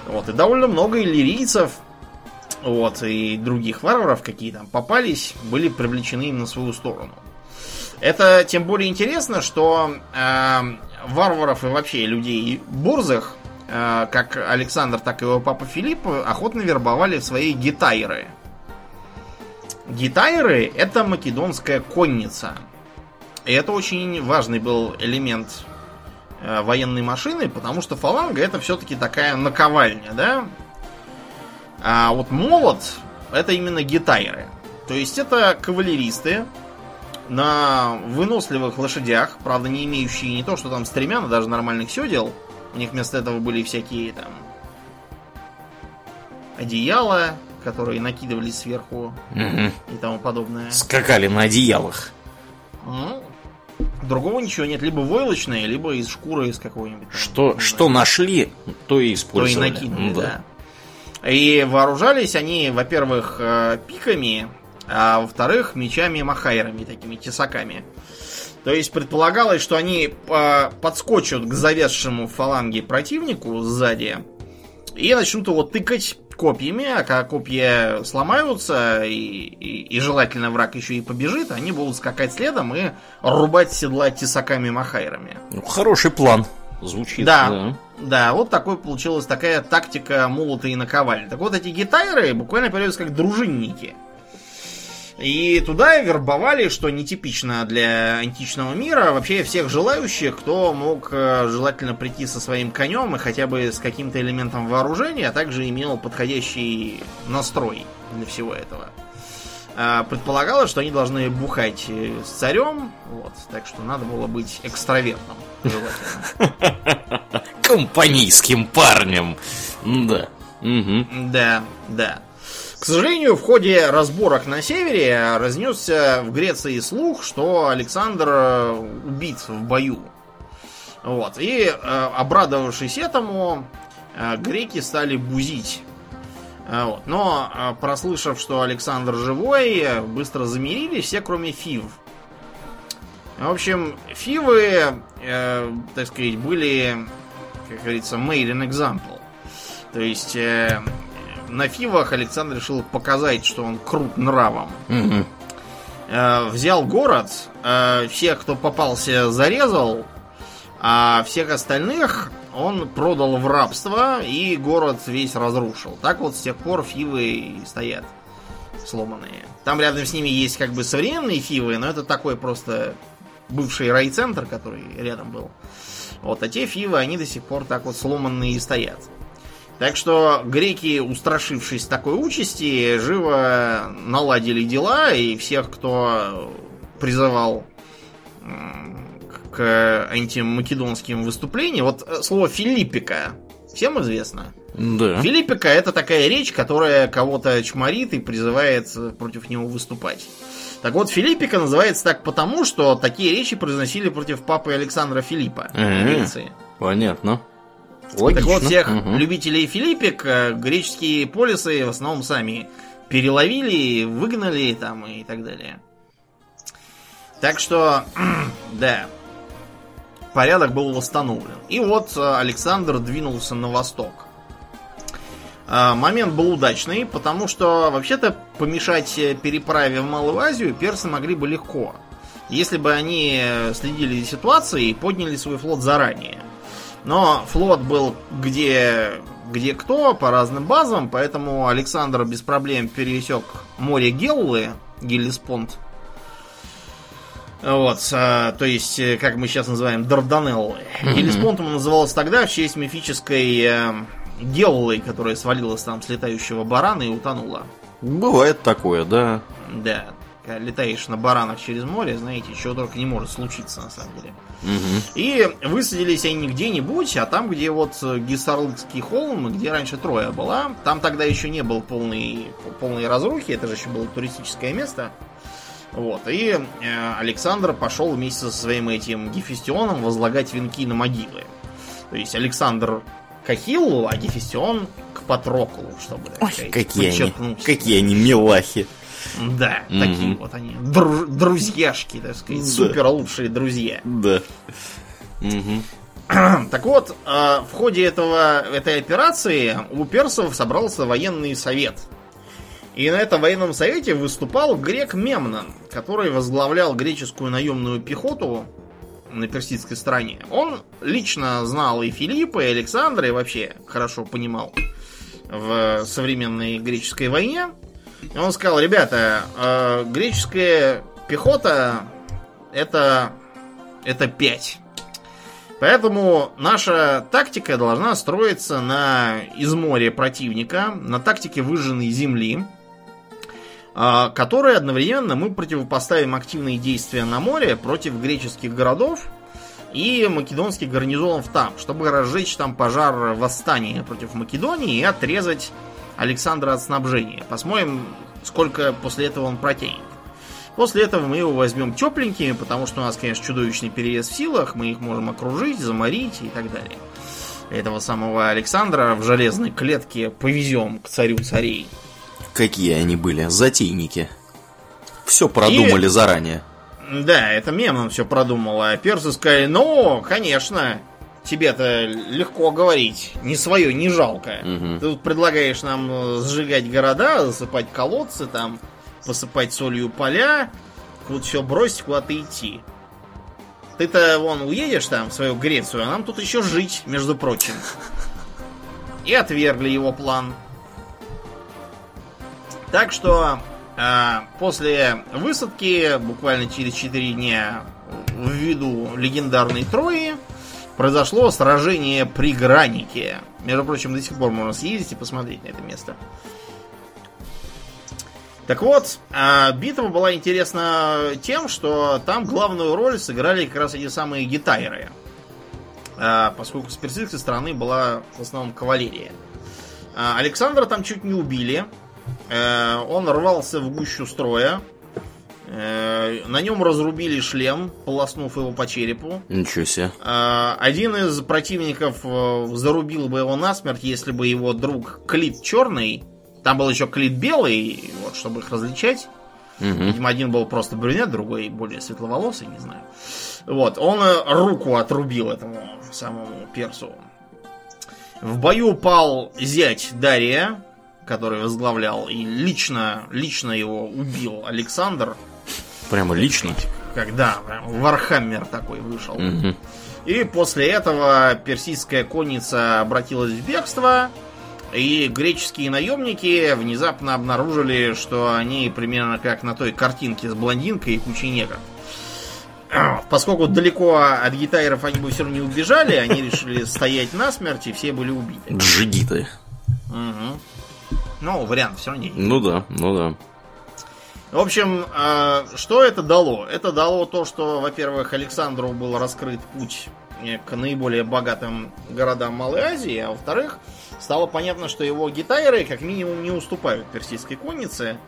Вот, и довольно много иллирийцев, вот, и других варваров, какие там попались, были привлечены на свою сторону. Это тем более интересно, что э, варваров и вообще людей бурзых, э, как Александр, так и его папа Филипп, охотно вербовали в свои гитайры. Гитайры это македонская конница. И это очень важный был элемент э, военной машины, потому что фаланга это все-таки такая наковальня, да? А вот молот это именно гитайры. То есть это кавалеристы на выносливых лошадях, правда не имеющие не то, что там стремян, а даже нормальных седел, У них вместо этого были всякие там одеяла, которые накидывались сверху Мгм. и тому подобное. Скакали на одеялах. Ну, другого ничего нет. Либо войлочное, либо из шкуры из какого-нибудь. там, Что, не что нашли, то и то и использовали. накинули, Да. да. И вооружались они, во-первых, э, пиками, а во-вторых, мечами-махайрами, такими тесаками. То есть предполагалось, что они э, подскочат к завязшему фаланге противнику сзади и начнут его тыкать копьями, а когда копья сломаются, и, и- и желательно враг еще и побежит, они будут скакать следом и рубать седла тесаками-махайрами. Ну, хороший план. Звучит. Да. Да, вот такой получилась такая тактика молота и наковальни. Так вот, эти гитайры буквально переводятся как дружинники. И туда вербовали, что нетипично для античного мира, вообще всех желающих, кто мог э, желательно прийти со своим конем и хотя бы с каким-то элементом вооружения, а также имел подходящий настрой для всего этого. А, Предполагалось, что они должны бухать э, с царем, вот, так что надо было быть экстравертом, *laughs* желательно. Компанейским парнем. Да. Да, да. К сожалению, в ходе разборок на севере разнесся в Греции слух, что Александр э, убит в бою. Вот. И, э, обрадовавшись этому, греки стали бузить. Э, Вот. Но, э, прослышав, что Александр живой, быстро замирились все, кроме Фив. В общем, Фивы, э, так сказать, были, как говорится, made an example. То есть, э, на Фивах Александр решил показать, что он крут нравом. Мгм. Э, взял город, э, всех, кто попался, зарезал, а всех остальных он продал в рабство и город весь разрушил. Так вот с тех пор Фивы стоят сломанные. Там рядом с ними есть как бы современные Фивы, но это такой просто бывший райцентр, который рядом был. Вот, а те Фивы, они до сих пор так вот сломанные и стоят. Так что греки, устрашившись такой участи, живо наладили дела, и всех, кто призывал к- к антимакедонским выступлениям, вот э, слово Филиппика всем известно. Да. Филиппика это такая речь, которая кого-то чморит и призывает э, против него выступать. Так вот, Филиппика называется так потому, что такие речи произносили против папы Александра Филиппа в. Греции. Понятно. Логично. Так вот, всех Мгм. любителей Филиппик э, греческие полисы в основном сами переловили, выгнали там и так далее. Так что, *clears throat* да, порядок был восстановлен. И вот э, Александр двинулся на восток. А, Момент был удачный, потому что вообще-то помешать э, переправе в Малую Азию персы могли бы легко. Если бы они э, следили за ситуацией и подняли свой флот заранее. Но флот был где, где кто, по разным базам, поэтому Александр без проблем пересек море Геллы, Геллеспонд. Вот, а, то есть, э, как мы сейчас называем, Дарданеллы. Геллеспонд ему назывался тогда в честь мифической э, Геллы, которая свалилась там с летающего барана и утонула. Бывает такое, да. Да, когда летаешь на баранах через море, знаете, чего только не может случиться на самом деле. Мгм. И высадились они не где-нибудь, а там, где вот э, Гиссарлыкский холм, где раньше Троя была. Там тогда еще не был полной, полной разрухи, это же еще было туристическое место. Вот, и э, Александр пошел вместе со своим этим Гефестионом возлагать венки на могилы. То есть Александр к Ахиллу, а Гефестион к Патроклу, чтобы Ой, сказать, какие они, подчеркнуть. какие они милахи. Да, Мгм. такие вот они. дру- друзьяшки, так сказать, Да. супер лучшие друзья. Да. Мгм. *clears throat* Так вот, э, в ходе этого, этой операции у персов собрался военный совет. И на этом военном совете выступал грек Мемнон, который возглавлял греческую наемную пехоту на персидской стороне. Он лично знал и Филиппа, и Александра, и вообще хорошо понимал в современной греческой войне. И он сказал, ребята, э, греческая пехота это, это 5. Поэтому наша тактика должна строиться на изморе противника, на тактике выжженной земли, а, которой одновременно мы противопоставим активные действия на море против греческих городов и македонский гарнизон в там, чтобы разжечь там пожар восстания против Македонии и отрезать Александра от снабжения. Посмотрим, сколько после этого он протянет. После этого мы его возьмем тепленькими, потому что у нас, конечно, чудовищный перевес в силах, мы их можем окружить, заморить и так далее. Этого самого Александра в железной клетке повезем к царю царей. Какие они были, затейники. Все продумали и... заранее. Да, это мемом все продумала. А персы сказали, ну, конечно, тебе-то легко говорить. Не свое, не жалко. Угу. Ты тут предлагаешь нам э, сжигать города, засыпать колодцы, там, посыпать солью поля, вот все бросить, куда-то идти. Ты-то вон уедешь там в свою Грецию, а нам тут еще жить, между прочим. *laughs* И отвергли его план. Так что э, после высадки, буквально через 4 дня в виду легендарной Трои, произошло сражение при Гранике. Между прочим, до сих пор можно съездить и посмотреть на это место. Так вот, а, битва была интересна тем, что там главную роль сыграли как раз эти самые гитайры. А, поскольку с персидской стороны была в основном кавалерия. А, Александра там чуть не убили. Он рвался в гущу строя. На нем разрубили шлем, полоснув его по черепу. Ничего себе. Один из противников э, зарубил бы его насмерть, если бы его друг Клит Черный там был еще Клит Белый, вот, чтобы их различать. Угу. Видимо, один был просто брюнет, другой более светловолосый, не знаю. Вот, он э, руку отрубил этому самому персу. В бою пал зять Дария, который возглавлял, и лично, лично его убил Александр. Прямо лично? Когда Warhammer такой вышел. Угу. И после этого персидская конница обратилась в бегство, и греческие наемники внезапно обнаружили, что они примерно как на той картинке с блондинкой и кучей негров. Поскольку далеко от гитайров они бы все равно не убежали, они решили стоять насмерть, и все были убиты. Джигиты. Угу. Ну, вариант все равно не. Ну да, ну да. В общем, э, что это дало? Это дало то, что, во-первых, Александру был раскрыт путь к наиболее богатым городам Малой Азии, а во-вторых, стало понятно, что его гитайры как минимум не уступают персидской коннице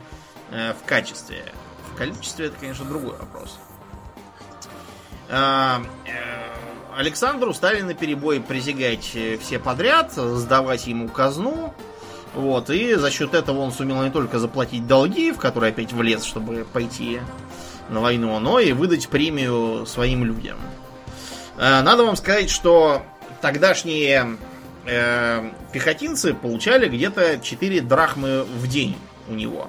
э, в качестве. В количестве это, конечно, другой вопрос. Э, э, Александру стали на перебой присягать все подряд, сдавать ему казну. Вот, и за счет этого он сумел не только заплатить долги, в которые опять влез, чтобы пойти на войну, но и выдать премию своим людям. Э, надо вам сказать, что тогдашние э, пехотинцы получали где-то 4 драхмы в день у него.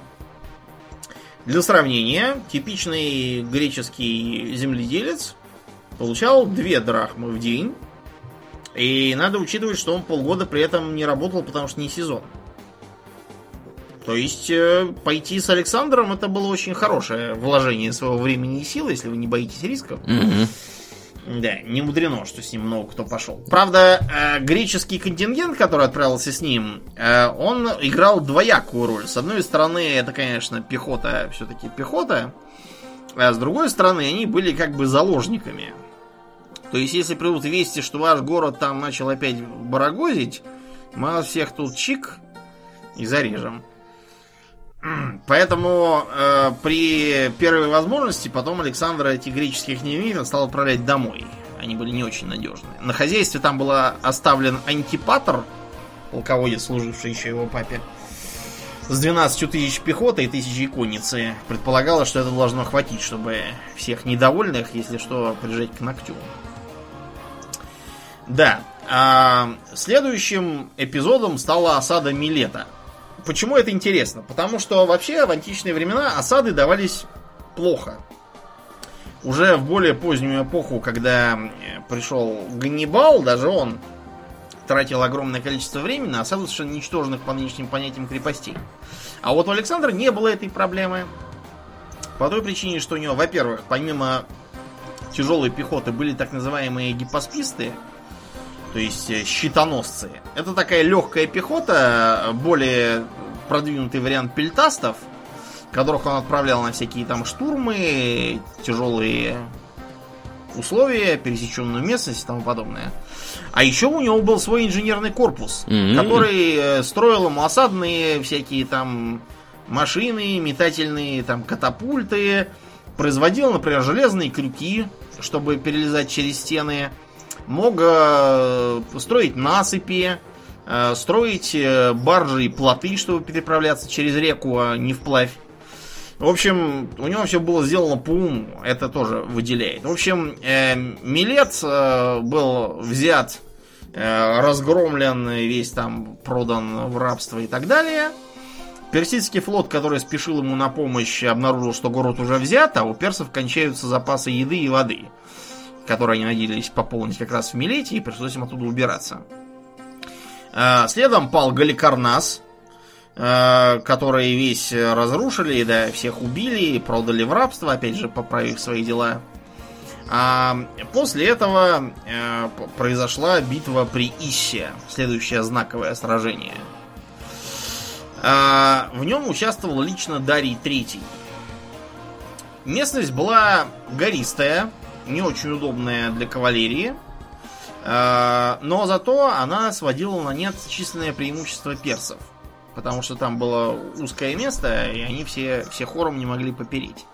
Для сравнения, типичный греческий земледелец получал 2 драхмы в день. И надо учитывать, что он полгода при этом не работал, потому что не сезон. То есть э, пойти с Александром это было очень хорошее вложение своего времени и сил, если вы не боитесь рисков. Mm-hmm. Да, не мудрено, что с ним много кто пошел. Правда, э, греческий контингент, который отправился с ним, э, он играл двоякую роль. С одной стороны, это, конечно, пехота, все-таки пехота, а с другой стороны, они были как бы заложниками. То есть, если придут вести, что ваш город там начал опять барагозить, мы вас всех тут чик и зарежем. Поэтому э, при первой возможности потом Александр этих греческих немиров стал отправлять домой. Они были не очень надежные. На хозяйстве там был оставлен антипатр, полководец, служивший еще его папе, с 12 тысяч пехоты и тысячей конницы. Предполагалось, что это должно хватить, чтобы всех недовольных, если что, прижать к ногтю. Да. А следующим эпизодом стала осада Милета – Почему это интересно? Потому что вообще в античные времена осады давались плохо. Уже в более позднюю эпоху, когда пришел Ганнибал, даже он тратил огромное количество времени на осаду совершенно ничтожных по нынешним понятиям крепостей. А вот у Александра не было этой проблемы. По той причине, что у него, во-первых, помимо тяжелой пехоты были так называемые гипосписты, то есть э, щитоносцы. Это такая легкая пехота, более продвинутый вариант пельтастов, которых он отправлял на всякие там штурмы, тяжелые условия, пересеченную местность и тому подобное. А еще у него был свой инженерный корпус, М. который э, строил ему осадные всякие там машины, метательные там катапульты, производил, например, железные крюки, чтобы перелезать через стены, мог э, строить насыпи, э, строить э, баржи и плоты, чтобы переправляться через реку, а не вплавь. В общем, у него все было сделано по уму, это тоже выделяет. В общем, э, Милет э, был взят, э, разгромлен, весь там продан в рабство и так далее. Персидский флот, который спешил ему на помощь, обнаружил, что город уже взят, а у персов кончаются запасы еды и воды, которые они надеялись пополнить как раз в Милете, и пришлось им оттуда убираться. Э, Следом пал Галикарнас, э, который весь разрушили, да, всех убили, продали в рабство, опять же, поправив свои дела. А после этого п- произошла битва при Иссе, следующее знаковое сражение. А, в нем участвовал лично Дарий III. Местность была гористая, не очень удобная для кавалерии, а, но зато она сводила на нет численное преимущество персов. Потому что там было узкое место, и они все, все хором не могли попереть.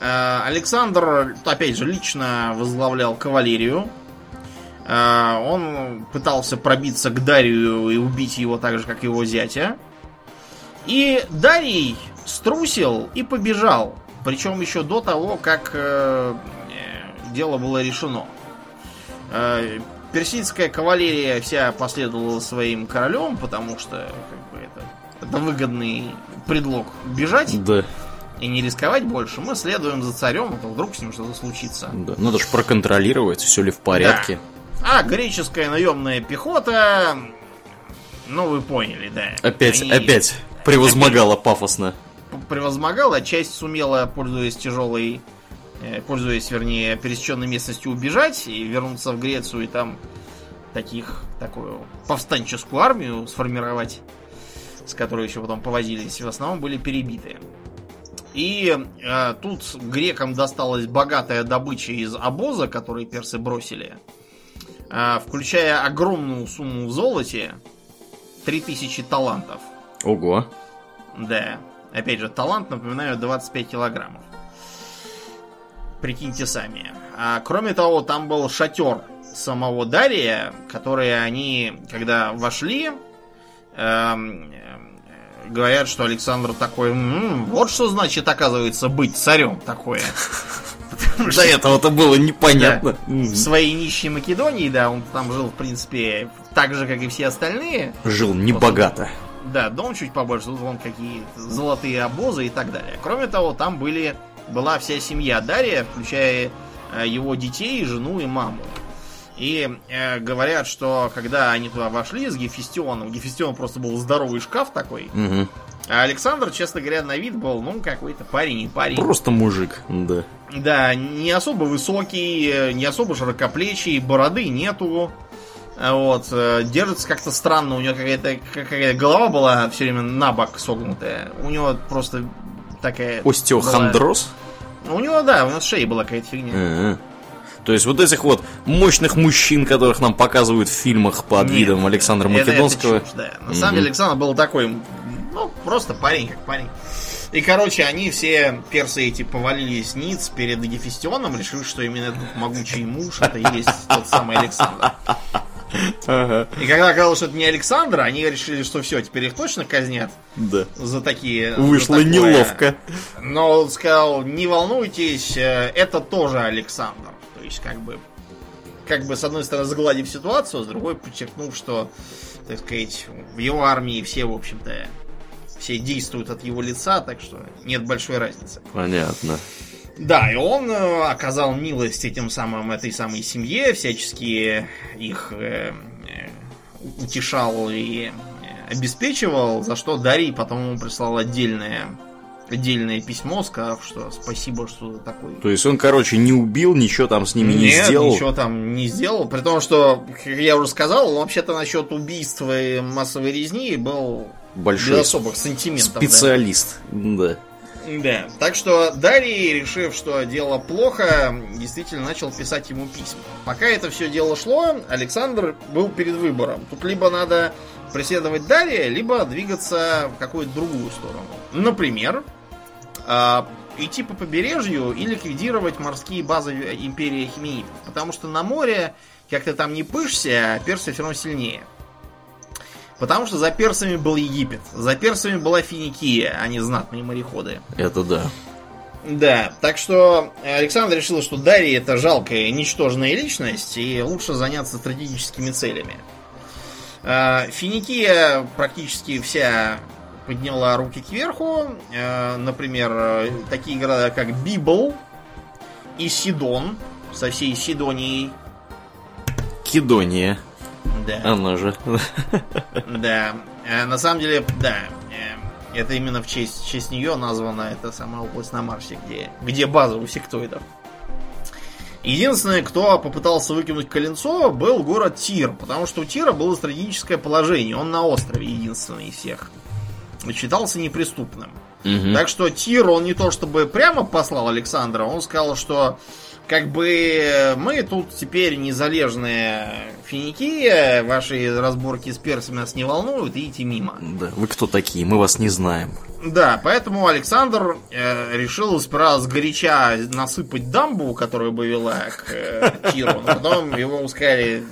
А, Александр, опять же, лично возглавлял кавалерию. А, Он пытался пробиться к Дарию и убить его так же, как его зятя. И Дарий струсил и побежал. Причем еще до того, как э, дело было решено. Э, персидская кавалерия вся последовала своим королем, потому что как бы, это, это выгодный предлог бежать Да, и не рисковать больше. Мы следуем за царем, а то вдруг с ним что-то случится. да. Надо же проконтролировать, все ли в порядке. А греческая наемная пехота, ну вы поняли, да. Опять, Они опять превозмогала пафосно. п- превозмогала, часть сумела, пользуясь тяжелой, пользуясь, вернее, пересеченной местностью, убежать и вернуться в Грецию и там таких, такую повстанческую армию сформировать, с которой еще потом повозились, в основном были перебиты. И э, тут грекам досталась богатая добыча из обоза, который персы бросили, э, включая огромную сумму в золоте, 3000 талантов. Ого. Да. Опять же, талант, напоминаю, 25 килограммов. Прикиньте сами. А, кроме того, там был шатер самого Дария, который они, когда вошли, эм, э, говорят, что Александр такой, «М, вот что значит, оказывается, быть царем такое. *laughs* До этого-то было непонятно. в своей нищей Македонии, да, он там жил, в принципе, так же, как и все остальные. Жил небогато. Да, дом чуть побольше, тут вон какие золотые обозы и так далее. Кроме того, там были, была вся семья Дария, включая э, его детей, жену и маму. И э, говорят, что когда они туда вошли с Гефестионом, Гефестион просто был здоровый шкаф такой, Мгм. а Александр, честно говоря, на вид был, ну, какой-то парень и парень. Просто мужик, да. Да, не особо высокий, э, не особо широкоплечий, бороды нету. А Вот, э, держится как-то странно, у него какая-то какая голова была все время на бок согнутая. У него просто такая... Остеохондроз? была- У него, да, у него с шеей была какая-то фигня. Ага. То есть вот этих вот мощных мужчин, которых нам показывают в фильмах под Нет, видом Александра это- это Македонского. чушь, да. На самом деле Александр был такой, ну, просто парень как парень. И, короче, они все, персы эти, повалились ниц перед Гефестионом, решив, что именно этот могучий муж, это и есть тот самый Александр. Ага. И когда оказалось, что это не Александр, они решили, что все, теперь их точно казнят Да. за такие... за Вышло такое. неловко. Но он сказал, не волнуйтесь, э, это тоже Александр. То есть, как бы, как бы, с одной стороны, загладив ситуацию, с другой подчеркнув, что, так сказать, в его армии все, в общем-то, все действуют от его лица, так что нет большой разницы. Понятно. Да, и он э, оказал милость этим самым, этой самой семье, всячески их э, э, утешал и э, обеспечивал, за что Дарий потом ему прислал отдельное, отдельное письмо, сказав, что спасибо, что ты такой. То есть он, короче, не убил, ничего там с ними не Нет, сделал. ничего там не сделал. При том, что, как я уже сказал, он вообще-то насчет убийства и массовой резни был без Большой особых сантиментов. специалист. Да. Да, так что Дарий, решив, что дело плохо, действительно начал писать ему письма. Пока это все дело шло, Александр был перед выбором. Тут либо надо преследовать Дария, либо двигаться в какую-то другую сторону. Например, э, идти по побережью и ликвидировать морские базы империи Химеидов. Потому что на море, как ты там не пышься, персы все равно сильнее. Потому что за персами был Египет, за персами была Финикия, а не знатные мореходы. Это да. Да, так что Александр решил, что Дарий это жалкая, ничтожная личность, и лучше заняться стратегическими целями. А, Финикия практически вся подняла руки кверху. А, например, такие города, как Библ и Сидон со всей Сидонией. Кидония. Да. Она же. Да. Э, На самом деле, да. э, Это именно в честь, в честь нее названа эта самая область на Марсе, где, где база у сектоидов. Единственное, кто попытался выкинуть коленцо, был город Тир, потому что у Тира было стратегическое положение. Он на острове единственный из всех. И считался неприступным. Мгм. Так что Тир, он не то чтобы прямо послал Александра, он сказал, что как бы мы тут теперь незалежные финики, ваши разборки с персами нас не волнуют, идите мимо. Да, вы кто такие? Мы вас не знаем. Да, поэтому Александр э, решил сперва сгоряча насыпать дамбу, которая бы вела к э, Тиру, но потом его сказали,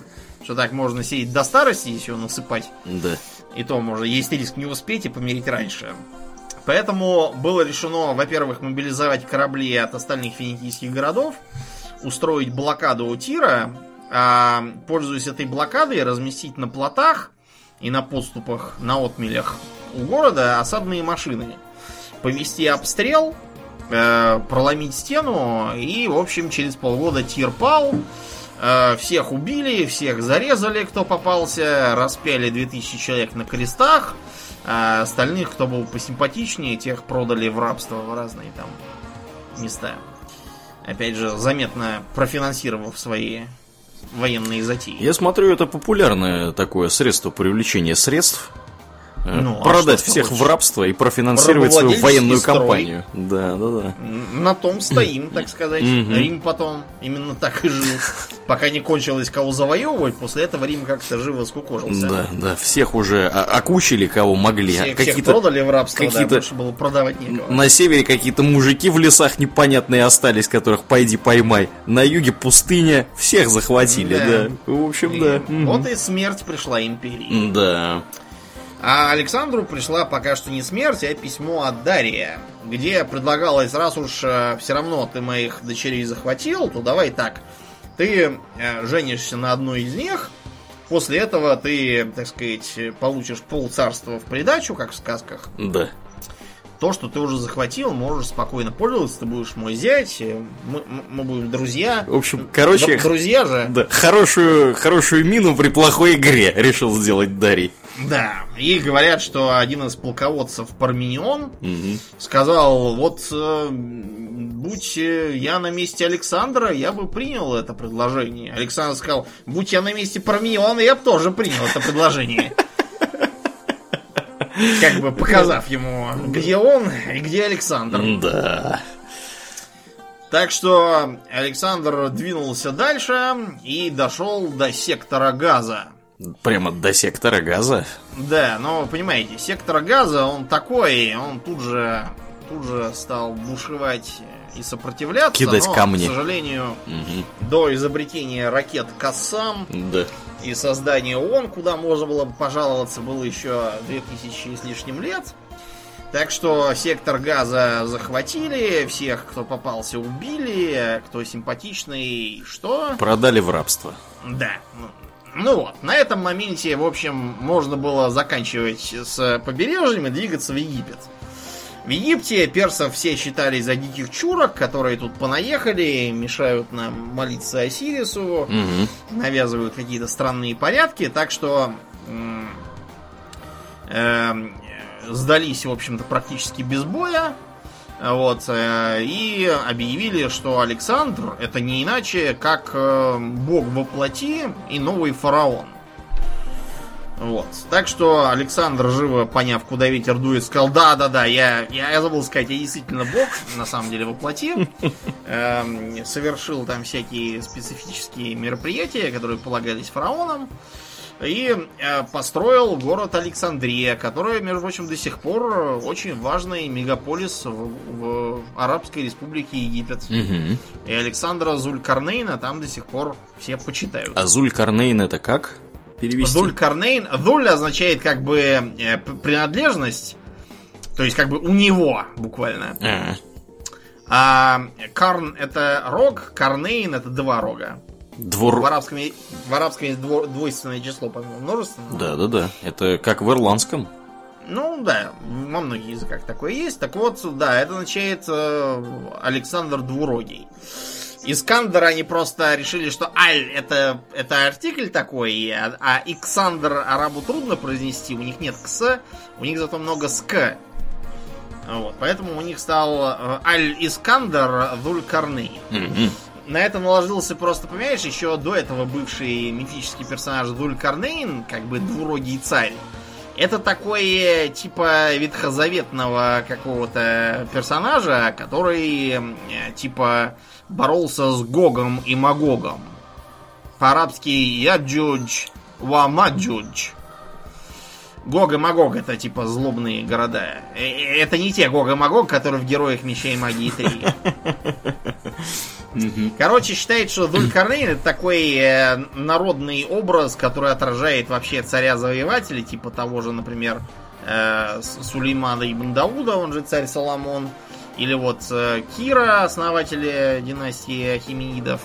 что так можно сидеть до старости, его насыпать. Да. И то, может, есть риск не успеть и помереть раньше. Поэтому было решено, во-первых, мобилизовать корабли от остальных финикийских городов, устроить блокаду у Тира, а, пользуясь этой блокадой, разместить на плотах и на подступах, на отмелях у города осадные машины. Повести обстрел, э, проломить стену, и, в общем, через полгода Тир пал, Э, Всех убили, всех зарезали, кто попался, распяли 2000 человек на крестах, а остальных, кто был посимпатичнее, тех продали в рабство в разные там места. Опять же, заметно профинансировав свои военные затеи. Я смотрю, это популярное такое средство привлечения средств. Э, Ну, а Продать ты всех хочешь? в рабство и профинансировать свою военную строй. кампанию. Да, да, да. На том стоим, *laughs* так сказать. Рим потом именно так и жил. Пока не кончилось кого завоевывать, после этого Рим как-то живо скукожился. Да, да, всех уже окучили, кого могли. Всех, А всех какие-то продали в рабство, да, какие-то- больше было продавать некого. на севере какие-то мужики в лесах непонятные остались, которых пойди поймай. На юге пустыня, всех захватили, Да. да. В общем, И да. Вот и смерть пришла империи. Да. А Александру пришла пока что не смерть, а письмо от Дария, где предлагалось, раз уж все равно ты моих дочерей захватил, то давай так. Ты э, женишься на одной из них, после этого ты, так сказать, получишь пол царства в придачу, как в сказках. Да. То, что ты уже захватил, можешь спокойно пользоваться, ты будешь мой зять, мы, мы- будем друзья. В общем, короче, друзья же. да, хорошую, хорошую мину при плохой игре решил сделать Дарий. Да, и говорят, что один из полководцев Парменион Мгм. сказал, вот э, будь э, я на месте Александра, я бы принял это предложение. Александр сказал, будь я на месте Пармениона, я бы тоже принял это предложение. *laughs* Как бы показав ему, где он и где Александр. Да. Так что Александр двинулся дальше и дошел до сектора газа. Прямо до сектора газа. Да, но понимаете, сектор газа, он такой, он тут же, тут же стал бушевать и сопротивляться. Кидать но, камни. К сожалению, Мгм. до изобретения ракет Кассам Да. и создания ООН, куда можно было бы пожаловаться, было еще 2000 с лишним лет. Так что сектор газа захватили, всех, кто попался, убили, кто симпатичный, что? Продали в рабство. Да. Ну, вот, на этом моменте, в общем, можно было заканчивать с побережьем и двигаться в Египет. В Египте персов все считали за диких чурок, которые тут понаехали, мешают нам молиться Осирису, Мгм. навязывают какие-то странные порядки, так что э, сдались, в общем-то, практически без боя. Вот, э, и объявили, что Александр это не иначе, как э, бог во плоти и новый фараон. Вот. Так что Александр, живо поняв, куда ветер дует, сказал, да, да, да, я, я, я забыл сказать, я действительно бог, на самом деле, воплоти. Эм, совершил там всякие специфические мероприятия, которые полагались фараонам. И э, построил город Александрия, который, между прочим, до сих пор очень важный мегаполис в, в Арабской Республике Египет. Мгм. И Александра Зулькарнейна там до сих пор все почитают. А Зулькарнейн это как перевести? Зулькарнейн. Зуль означает как бы э, принадлежность. То есть как бы у него буквально. А, А Карн это рог, Карнейн это два рога. В двор... арабском, е- в арабском есть дво- двойственное число, помимо множественного. Да-да-да. Это как в ирландском. Ну да, во многих языках такое есть. Так вот, да, это означает э, Александр Двурогий. Искандер они просто решили, что Аль это, это артикль такой, а, а Иксандр арабу трудно произнести, у них нет кс, у них зато много ск. Вот, поэтому у них стал э, Аль-Искандер Дулькарней. Мгм. На это наложился просто, понимаешь, еще до этого бывший мифический персонаж Дулькарнейн, как бы двурогий царь. Это такой э, типа ветхозаветного какого-то персонажа, который э, типа боролся с Гогом и Магогом. По-арабски Яджудж ва Маджудж. Гог и Магог это типа злобные города. Э, э, Это не те Гог и Магог, которые в Героях Меча и Магии 3. *laughs* Мгм. Короче, считает, что Дулькарнейн это такой э, народный образ, который отражает вообще царя-завоевателя, типа того же, например, Сулеймана ибн Дауда, он же царь Соломон, или вот э, Кира, основателя династии Ахименидов,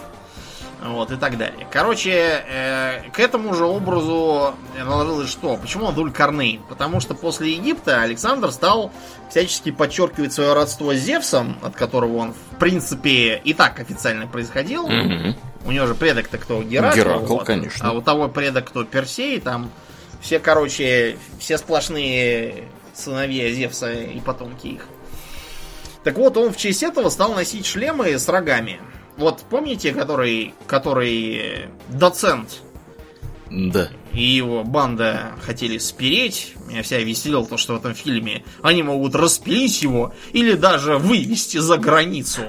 вот, и так далее. Короче, э, к этому же образу наложилось что? Почему он Дулькарнейн? Потому что после Египта Александр стал всячески подчеркивать свое родство с Зевсом, от которого он, в принципе, и так официально происходил. Мгм. У него же предок-то кто? Геракл. Геракл, конечно. А у того предок кто? Персей, там все, короче, все сплошные сыновья Зевса и потомки их. Так вот, он в честь этого стал носить шлемы с рогами. Вот помните, который, который э, доцент Да. и его банда хотели спереть. Меня вся веселил то, что в этом фильме они могут распилить его или даже вывести за границу.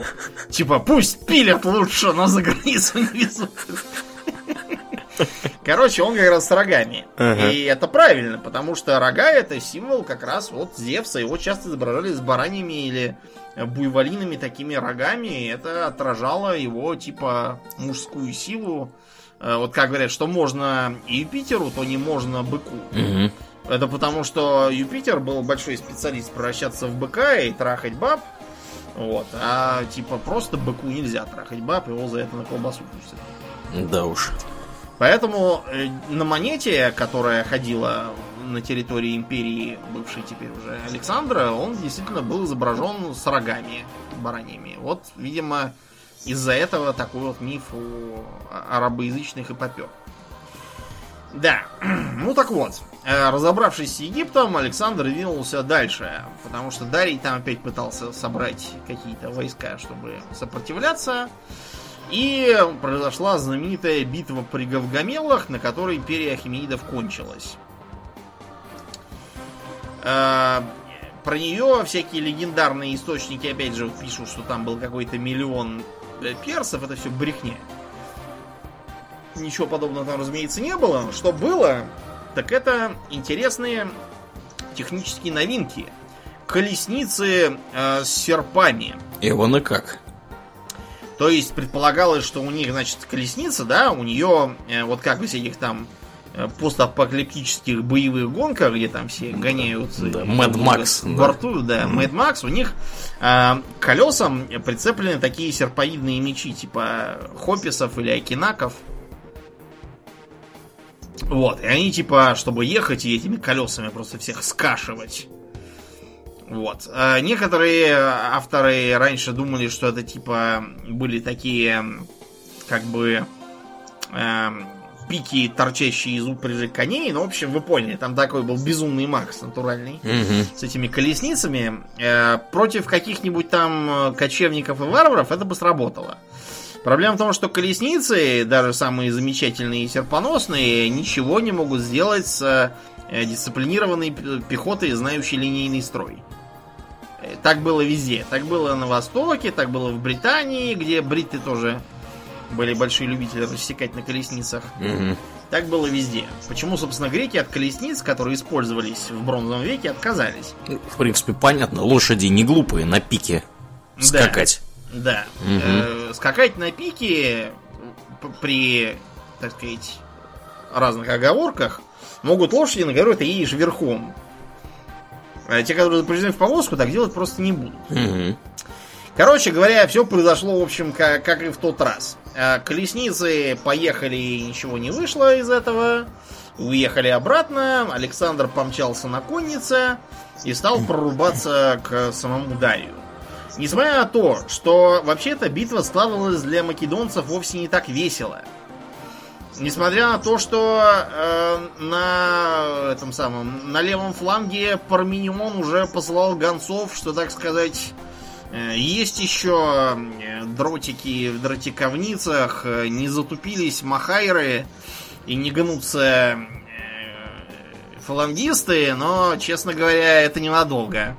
Типа, пусть пилят лучше, но за границу не везут. *laughs* Короче, он как раз с рогами. Ага. И это правильно, потому что рога это символ как раз вот Зевса. Его часто изображали с бараньими или буйволиными такими рогами. И это отражало его типа мужскую силу. Э, Вот как говорят, что можно Юпитеру, то не можно быку. Мгм. Это потому, что Юпитер был большой специалист превращаться в быка и трахать баб. Вот. А типа просто быку нельзя трахать баб, его за это на колбасу пустят. Да уж. Поэтому э, на монете, которая ходила на территории империи, бывшей теперь уже Александра, он действительно был изображен с рогами бараньими. Вот, видимо, из-за этого такой вот миф у арабоязычных и попер. Да, *clears throat* ну так вот, э, разобравшись с Египтом, Александр двинулся дальше, потому что Дарий там опять пытался собрать какие-то войска, чтобы сопротивляться. И произошла знаменитая битва при Гавгамелах, на которой империя Ахименидов кончилась. Э, Про нее всякие легендарные источники, опять же, пишут, что там был какой-то миллион э, персов. Это все брехня. Ничего подобного там, разумеется, не было. Что было, так это интересные технические новинки. Колесницы э, с серпами. Эван и как? То есть предполагалось, что у них, значит, колесница, да, у нее, э, вот как в всяких там э, постапокалиптических боевых гонках, где там все гоняются. да, Mad много Max, да. Mad Max, у них э, колесам прицеплены такие серповидные мечи, типа хописов или акинаков. Вот, и они типа, чтобы ехать и этими колесами просто всех скашивать. Вот. А некоторые авторы раньше думали, что это типа были такие, как бы, эм, пики, торчащие из упряжи коней. Ну, в общем, вы поняли, там такой был безумный Макс натуральный Мгм. с этими колесницами. Э, против каких-нибудь там э, кочевников и варваров это бы сработало. Проблема в том, что колесницы, даже самые замечательные и серпоносные, ничего не могут сделать с э, дисциплинированной пехотой, знающей линейный строй. Так было везде. Так было на Востоке, так было в Британии, где бритты тоже были большие любители рассекать на колесницах. Мгм. Так было везде. Почему, собственно, греки от колесниц, которые использовались в бронзовом веке, отказались? Ну, В принципе, понятно, лошади не глупые на пике Да. скакать. Да. Мгм. Э, скакать на пике при, так сказать, разных оговорках могут лошади, на которых ты едешь верхом. А те, которые запряжены в повозку, так делать просто не будут. Мгм. Короче говоря, все произошло, в общем, как, как и в тот раз. А, Колесницы поехали, и ничего не вышло из этого. Уехали обратно. Александр помчался на коннице и стал прорубаться к самому Дарию. Несмотря на то, что вообще-то битва складывалась для македонцев вовсе не так весело. Несмотря на то, что э, на этом самом на левом фланге Парменион уже посылал гонцов, что так сказать Э, Есть еще э, дротики в дротиковницах, э, не затупились махайры и не гнутся э, фалангисты, но, честно говоря, это ненадолго.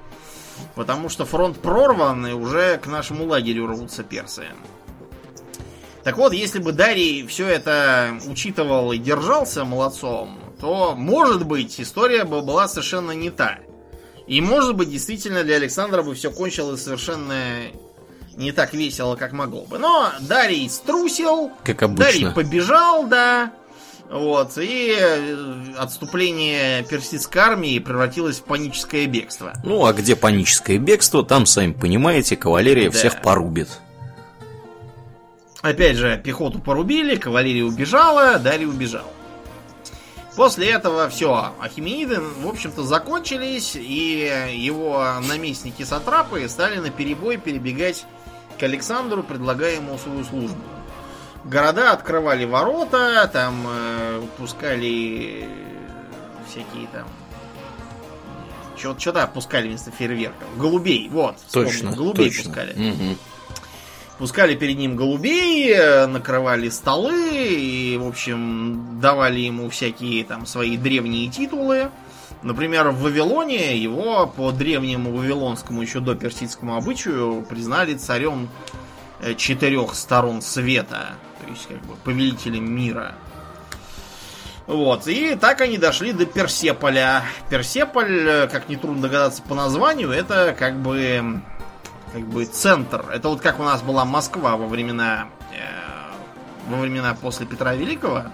Потому что фронт прорван, и уже к нашему лагерю рвутся персы. Так вот, если бы Дарий все это учитывал и держался молодцом, то, может быть, история бы была совершенно не та. И, может быть, действительно для Александра бы все кончилось совершенно не так весело, как могло бы. Но Дарий струсил, Как Дарий обычно. побежал, да. Вот, и э, отступление персидской армии превратилось в паническое бегство. Ну, а где паническое бегство, там, сами понимаете, кавалерия Да. всех порубит. Опять же, пехоту порубили, кавалерия убежала, Дарий убежал. После этого все, Ахимениды, в общем-то, закончились, и его наместники-сатрапы стали на перебой перебегать к Александру, предлагая ему свою службу. Города открывали ворота, там э, пускали всякие там... Что-то пускали вместо фейерверков. Голубей, вот. вспомнил, Точно, Голубей точно. пускали. Мгм. Пускали перед ним голубей, э, накрывали столы и, в общем, давали ему всякие там свои древние титулы. Например, в Вавилоне его по древнему вавилонскому еще до персидскому обычаю признали царем э, четырех сторон света, то есть как бы повелителем мира. Вот, и так они дошли до Персеполя. Персеполь, э, как нетрудно догадаться по названию, это как бы как бы центр. Это вот как у нас была Москва во времена э, во времена после Петра Великого.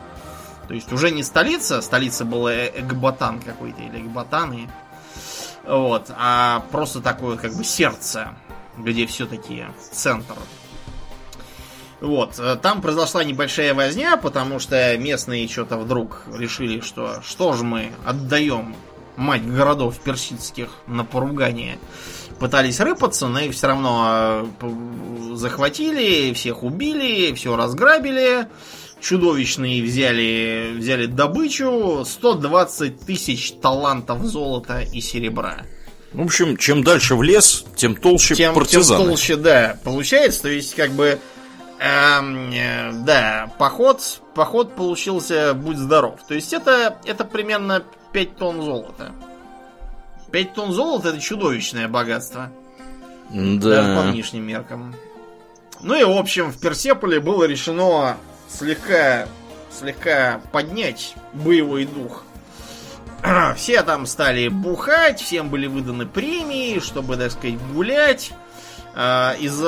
То есть уже не столица, столица была Э- Экбатан какой-то или Экбатаны. Вот, а просто такое как бы сердце, где все-таки центр. Вот, э, там произошла небольшая возня, потому что местные что-то вдруг решили, что что же мы отдаем мать городов персидских на поругание. Пытались рыпаться, но их все равно п- захватили, всех убили, все разграбили. Чудовищные взяли, взяли добычу 120 тысяч талантов золота и серебра. В общем, чем дальше в лес, тем толще Тем, тем партизаны. толще, да, получается. То есть, как бы, эм, э, да, поход, поход получился, будь здоров. То есть, это, это примерно 5 тонн золота. 5 тонн золота это чудовищное богатство. Даже по Да. нынешним меркам. Ну и, в общем, в Персеполе было решено слегка, слегка поднять боевой дух. *clears throat* Все там стали бухать, всем были выданы премии, чтобы, так сказать, гулять. А, Из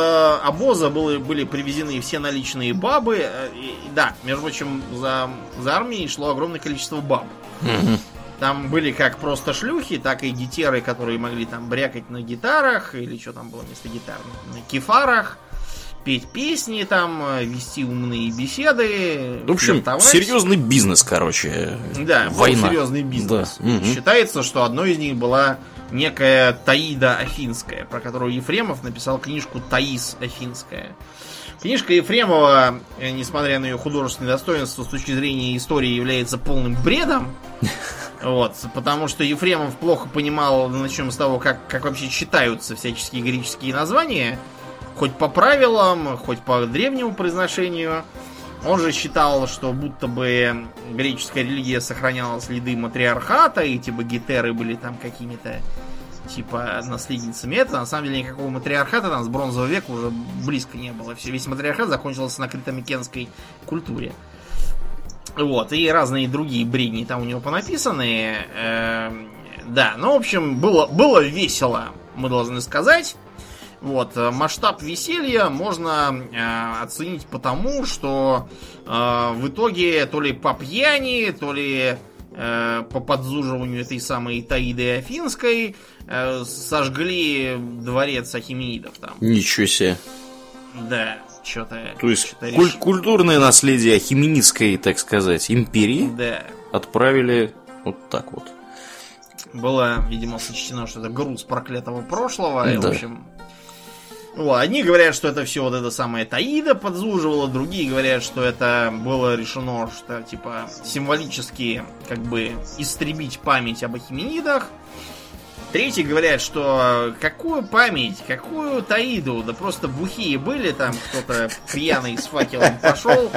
обоза были, были привезены все наличные бабы. Э, и да, между прочим, за, за армией шло огромное количество баб. Там были как просто шлюхи, так и гитеры, которые могли там брякать на гитарах, или что там было вместо гитар, на кефарах, петь песни там, вести умные беседы. В общем, флиртовать. серьезный бизнес, короче. Да, Война. серьезный бизнес. Да, мгм. Считается, что одной из них была некая Таида Афинская, про которую Ефремов написал книжку Таис Афинская. Книжка Ефремова, несмотря на ее художественное достоинство, с точки зрения истории является полным бредом. *laughs* Вот, потому что Ефремов плохо понимал, начнем с того, как, как вообще читаются всяческие греческие названия. хоть по правилам, хоть по древнему произношению. Он же считал, что будто бы греческая религия сохраняла следы матриархата, и типа гетеры были там какими-то типа наследницами. Это на самом деле никакого матриархата там с бронзового века уже близко не было. Все, весь матриархат закончился на критомикенской культуре. Вот, и разные другие бредни там у него понаписаны. Эм, да, ну, в общем, было, было весело, мы должны сказать. Вот, э, масштаб веселья можно э, оценить потому, что э, в итоге то ли по пьяни, то ли э, по подзуживанию этой самой Таиды Афинской э, сожгли дворец Ахименидов там. Ничего себе. Да, что-то... То есть куль- культурное наследие Ахименидской, так сказать, империи Да. отправили вот так вот. Было, видимо, сочтено, что это груз проклятого прошлого. И, в Да. общем, вот, одни говорят, что это все вот это самое Таида подзуживала, другие говорят, что это было решено, что типа символически как бы истребить память об Ахименидах. Третьи говорят, что какую память, какую Таиду, да просто бухие были, там кто-то пьяный с факелом пошел,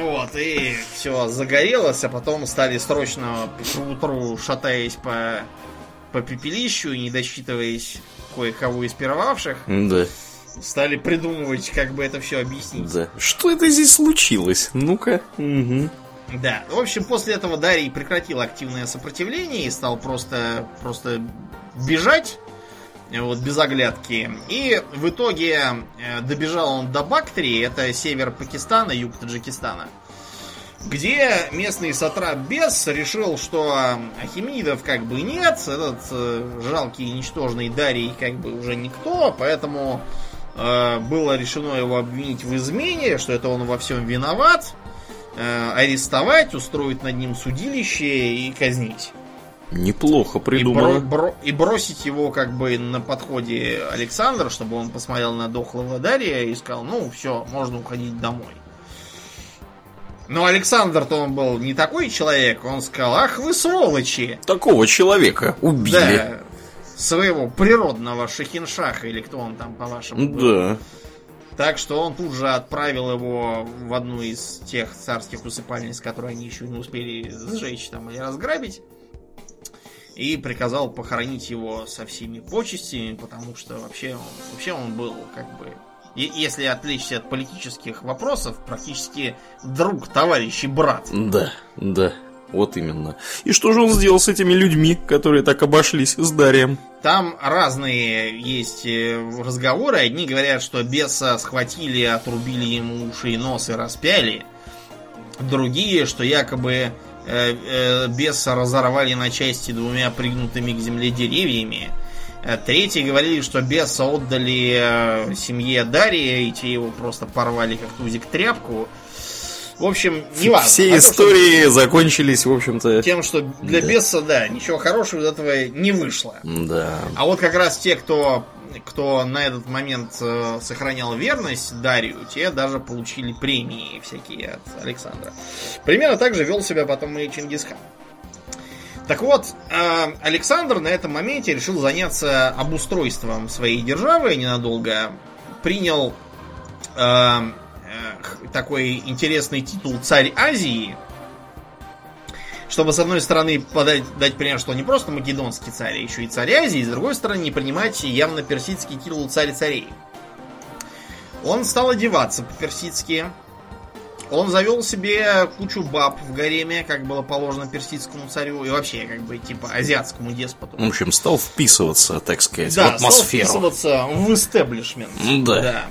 вот, и все загорелось, а потом стали срочно к утру, шатаясь по, по пепелищу, не досчитываясь кое-кого из пировавших, Да, стали придумывать, как бы это все объяснить. да. Что это здесь случилось? Ну-ка. Угу. Да, в общем, после этого Дарий прекратил активное сопротивление и стал просто, просто бежать, вот без оглядки. И в итоге э, добежал он до Бактрии, это север Пакистана, юг Таджикистана, где местный сатрап Бес решил, что Ахименидов как бы нет, этот э, жалкий и ничтожный Дарий как бы уже никто, поэтому э, было решено его обвинить в измене, что это он во всем виноват, арестовать, устроить над ним судилище и казнить. Неплохо И, бро- придумано. бро- и бросить его как бы на подходе Александра, чтобы он посмотрел на дохлого Дария и сказал, ну все, можно уходить домой. Но Александр-то он был не такой человек, он сказал, ах вы сволочи! Такого человека убили. Да, своего природного Шахиншаха, или кто он там, по-вашему, был. Так что он тут же отправил его в одну из тех царских усыпальниц, которые они еще не успели сжечь там или разграбить. И приказал похоронить его со всеми почестями, потому что вообще он, вообще он был как бы... е- Если отвлечься от политических вопросов, практически друг, товарищ и брат. Да, да. Вот именно. И что же он сделал с этими людьми, которые так обошлись с Дарием? Там разные есть э, разговоры. Одни говорят, что беса схватили, отрубили ему уши и нос и распяли. Другие, что якобы э, э, беса разорвали на части двумя пригнутыми к земле деревьями. Третьи говорили, что беса отдали семье Дария, и те его просто порвали как тузик тряпку. В общем, не важно. Все А то, что- истории закончились, в общем-то... Тем, что для Да. беса, да, ничего хорошего из этого не вышло. Да. А вот как раз те, кто, кто на этот момент э, сохранял верность Дарью, те даже получили премии всякие от Александра. Примерно так же вел себя потом и Чингисхан. Так вот, э, Александр на этом моменте решил заняться обустройством своей державы ненадолго. Принял э, такой интересный титул «Царь Азии», чтобы, с одной стороны, подать, дать пример, что он не просто македонский царь, а еще и царь Азии, и с другой стороны, не принимать явно персидский титул царь царей. Он стал одеваться по-персидски. Он завел себе кучу баб в гареме, как было положено персидскому царю, и вообще, как бы, типа, азиатскому деспоту. В общем, стал вписываться, так сказать, да, в атмосферу. стал вписываться в истеблишмент. Да. да.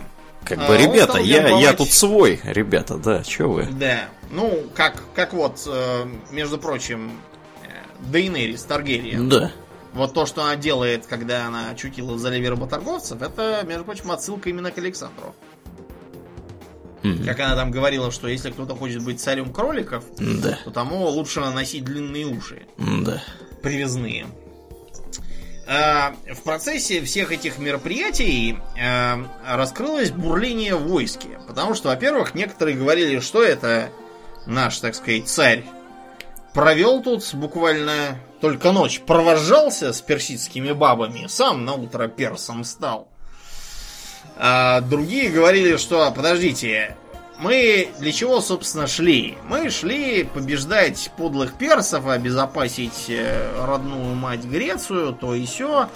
Как А, бы, ребята, я, я тут свой, ребята, да, чё вы? Да. Ну, как, как вот, э, между прочим, э, Дейнерис Таргериен. Да. Вот то, что она делает, когда она очутилась за леве работорговцев, это, между прочим, отсылка именно к Александру. Как она там говорила, что если кто-то хочет быть царем кроликов, Да, то тому лучше носить длинные уши, да. привязные. А, В процессе всех этих мероприятий а, раскрылось бурление в войске. Потому что, во-первых, некоторые говорили, что это наш, так сказать, царь провел тут буквально только ночь, провожался с персидскими бабами, сам на утро персом стал. А другие говорили, что подождите, мы для чего, собственно, шли? Мы шли побеждать подлых персов, обезопасить э, родную мать Грецию, то и все.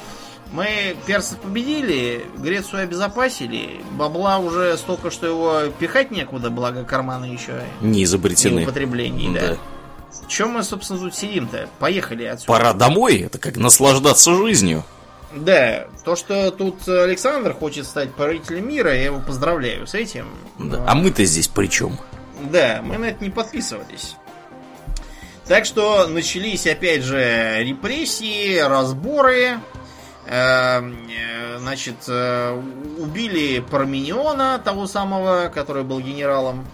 Мы персов победили, Грецию обезопасили. Бабла уже столько, что его пихать некуда, благо карманы еще не изобретены. Не употреблений, да. да. Чем мы, собственно, тут сидим-то? Поехали отсюда. Пора домой, это как наслаждаться жизнью. Да, то, что тут Александр хочет стать правителем мира, я его поздравляю с этим. Да. Но... А мы-то здесь при чем? Да, мы на это не подписывались. Так что начались опять же репрессии, разборы. Эм, э, значит, э, убили Пармениона, того самого, который был генералом.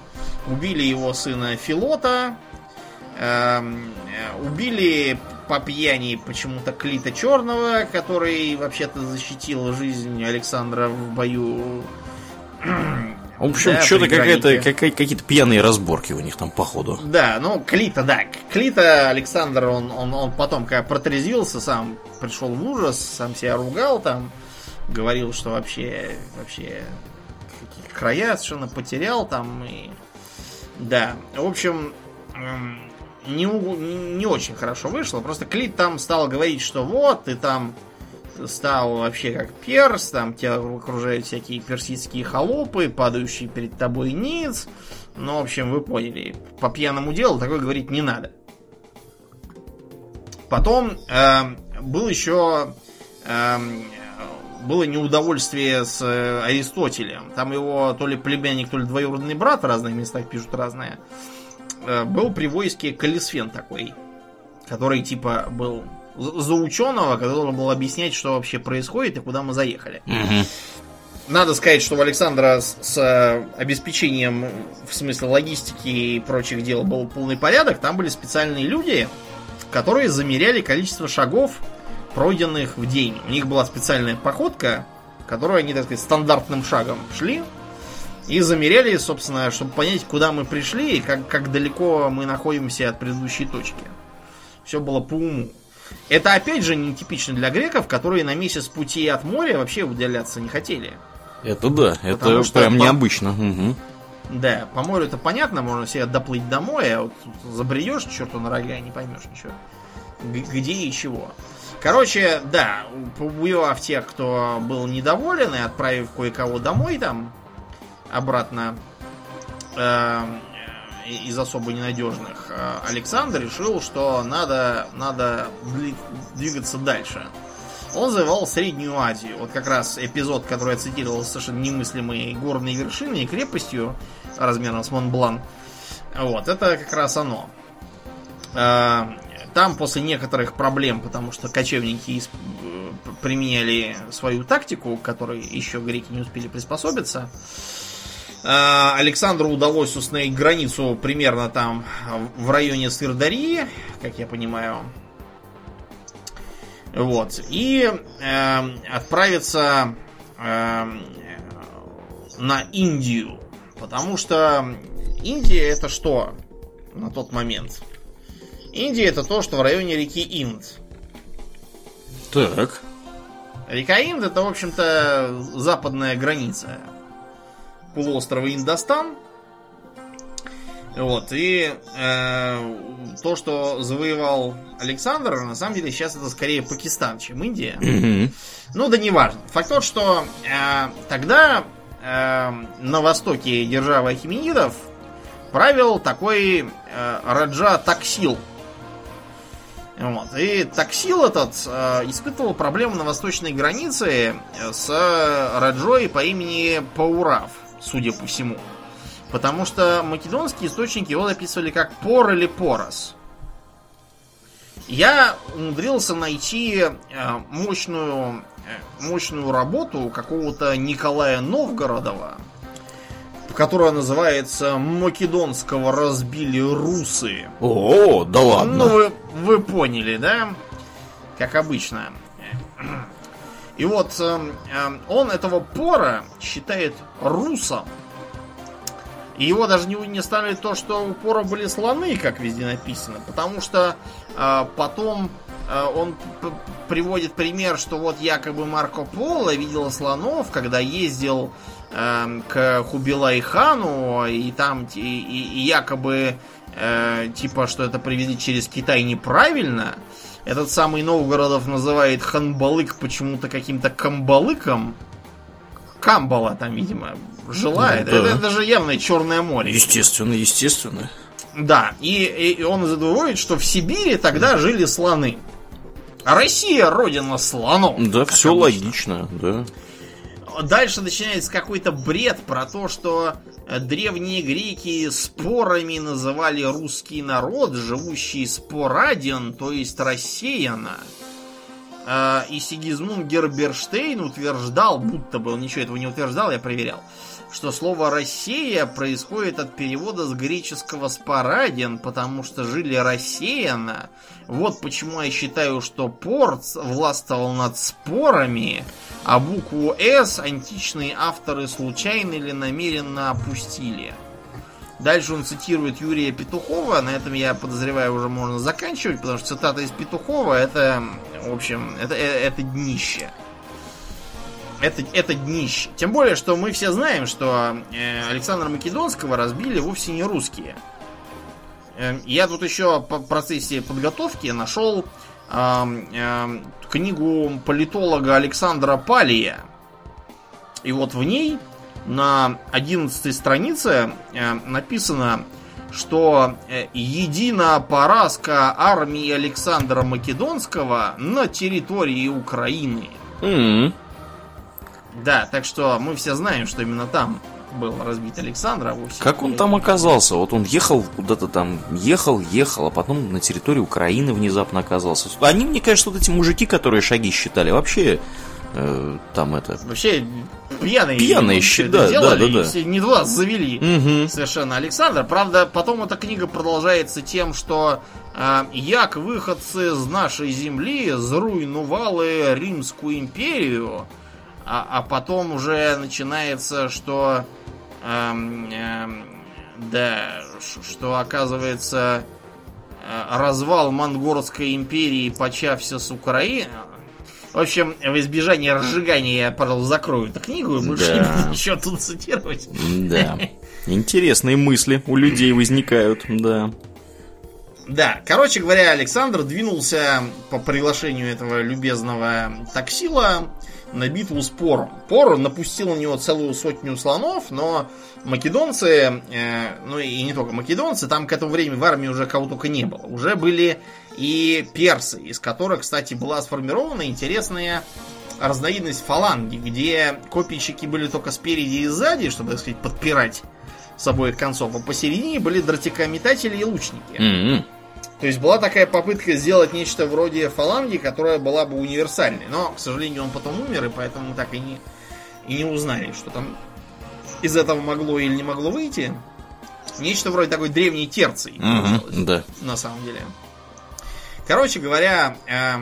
Убили его сына Филота. Эм, э, убили по пьяни почему-то Клита Черного, который вообще-то защитил жизнь Александра в бою. В общем, да, что-то какая-то, какая, какие-то пьяные разборки у них там, походу. Да, ну, Клита, да. Клита Александр, он, он, он потом, когда протрезвился, сам пришел в ужас, сам себя ругал там, говорил, что вообще, вообще, края совершенно потерял там, и... Да, в общем, не, не очень хорошо вышло. Просто Клит там стал говорить, что вот, ты там стал вообще как перс, там тебя окружают всякие персидские холопы, падающие перед тобой ниц. Ну, в общем, вы поняли. По пьяному делу такое говорить не надо. Потом э, был еще э, было неудовольствие с э, Аристотелем. Там его то ли племянник, то ли двоюродный брат в разных местах пишут разное. Был при войске Калисфен такой, который типа был за ученого, который должен был объяснять, что вообще происходит и куда мы заехали. Угу. Надо сказать, что у Александра с, с э, обеспечением, в смысле логистики и прочих дел, был полный порядок. Там были специальные люди, которые замеряли количество шагов, пройденных в день. У них была специальная походка, которую они, так сказать, стандартным шагом шли. И замеряли, собственно, чтобы понять, куда мы пришли и как, как далеко мы находимся от предыдущей точки. Все было по уму. Это опять же нетипично для греков, которые на месяц пути от моря вообще удаляться не хотели. Это да, это что прям по... необычно. Угу. Да, по морю это понятно, можно себе доплыть домой, а вот забредешь черту на рога, не поймешь ничего. Где и чего. Короче, да, побоевав тех, кто был недоволен, и отправив кое-кого домой там, обратно э, из особо ненадежных, э, Александр решил, что надо, надо двигаться дальше. Он завоевал Среднюю Азию. Вот как раз эпизод, который я цитировал, совершенно немыслимой горной вершиной и крепостью размером с Монблан. Вот, это как раз оно. Э, там после некоторых проблем, потому что кочевники э, применяли свою тактику, к которой еще греки не успели приспособиться, Александру удалось установить границу примерно там в районе Сырдарии, как я понимаю. Вот. И э, отправиться э, на Индию. Потому что Индия это что на тот момент? Индия это то, что в районе реки Инд. Так. Река Инд это, в общем-то, западная граница полуострова Индостан. Вот, и э, то, что завоевал Александр, на самом деле сейчас это скорее Пакистан, чем Индия. Mm-hmm. Ну да неважно. Факт тот, что э, тогда э, на востоке державы Ахименидов правил такой э, Раджа Таксил. Вот. И Таксил этот э, испытывал проблемы на восточной границе с Раджой по имени Паурав судя по всему. Потому что македонские источники его описывали как Пор или Порос. Я умудрился найти э, мощную, э, мощную работу какого-то Николая Новгородова, которая называется «Македонского разбили русы». О, да ладно. Ну, вы, вы поняли, да? Как обычно. И вот э, он этого Пора считает русом. И его даже не, не ставили то, что у Пора были слоны, как везде написано, потому что э, потом э, он приводит пример, что вот якобы Марко Поло видел слонов, когда ездил э, к Хубилай хану, и там и, и, и якобы э, типа, что это привезли через Китай неправильно. Этот самый Новгородов называет Ханбалык почему-то каким-то Камбалыком. Камбала там, видимо, желает. Ну, да. это, это же явно Черное море. Естественно, естественно. Да, и, и он задумывает, что в Сибири тогда жили слоны. Россия родина слонов. Да, все обычно. логично, да. Дальше начинается какой-то бред про то, что древние греки спорами называли русский народ, живущий спораден, то есть рассеяно. А, и Сигизмунд Герберштейн утверждал, будто бы он ничего этого не утверждал, я проверял, что слово «Россия» происходит от перевода с греческого «спораден», потому что жили рассеянно. Вот почему я считаю, что Порт властвовал над спорами, а букву «С» античные авторы случайно или намеренно опустили. Дальше он цитирует Юрия Петухова, на этом я подозреваю уже можно заканчивать, потому что цитата из Петухова это, в общем, это, это, это днище это, это днище. Тем более, что мы все знаем, что э, Александра Македонского разбили вовсе не русские. Э, я тут еще по процессе подготовки нашел э, э, книгу политолога Александра Палия. И вот в ней на 11 странице э, написано, что э, едина поразка армии Александра Македонского на территории Украины. Mm-hmm. Да, так что мы все знаем, что именно там был разбит Александр, а вовсе Как он там оказался? Вот он ехал куда-то там, ехал, ехал, а потом на территории Украины внезапно оказался. Они, мне кажется, вот эти мужики, которые шаги считали, вообще э, там это... Вообще пьяные. Пьяные считали, да, да, да. Все не два завели угу. совершенно Александр. Правда, потом эта книга продолжается тем, что э, як выходцы из нашей земли зруйнували Римскую империю, а, а потом уже начинается, что эм, эм, да, что оказывается э, развал Монгорской империи почався с Украины. В общем, в избежание разжигания я, пожалуй, закрою эту книгу и больше да. не буду ничего тут цитировать. Да. Интересные мысли у людей возникают, да. Да, короче говоря, Александр двинулся по приглашению этого любезного таксила на битву с Пором. Пор напустил на него целую сотню слонов, но македонцы, э, ну и не только македонцы, там к этому времени в армии уже кого только не было. Уже были и персы, из которых, кстати, была сформирована интересная разновидность фаланги, где копийщики были только спереди и сзади, чтобы, так сказать, подпирать с обоих концов, а посередине были дротикометатели и лучники. Mm-hmm. То есть была такая попытка сделать нечто вроде фаланги, которая была бы универсальной. Но, к сожалению, он потом умер, и поэтому мы так и не, и не узнали, что там из этого могло или не могло выйти. Нечто вроде такой древней терции. Угу, да. На самом деле. Короче говоря, э,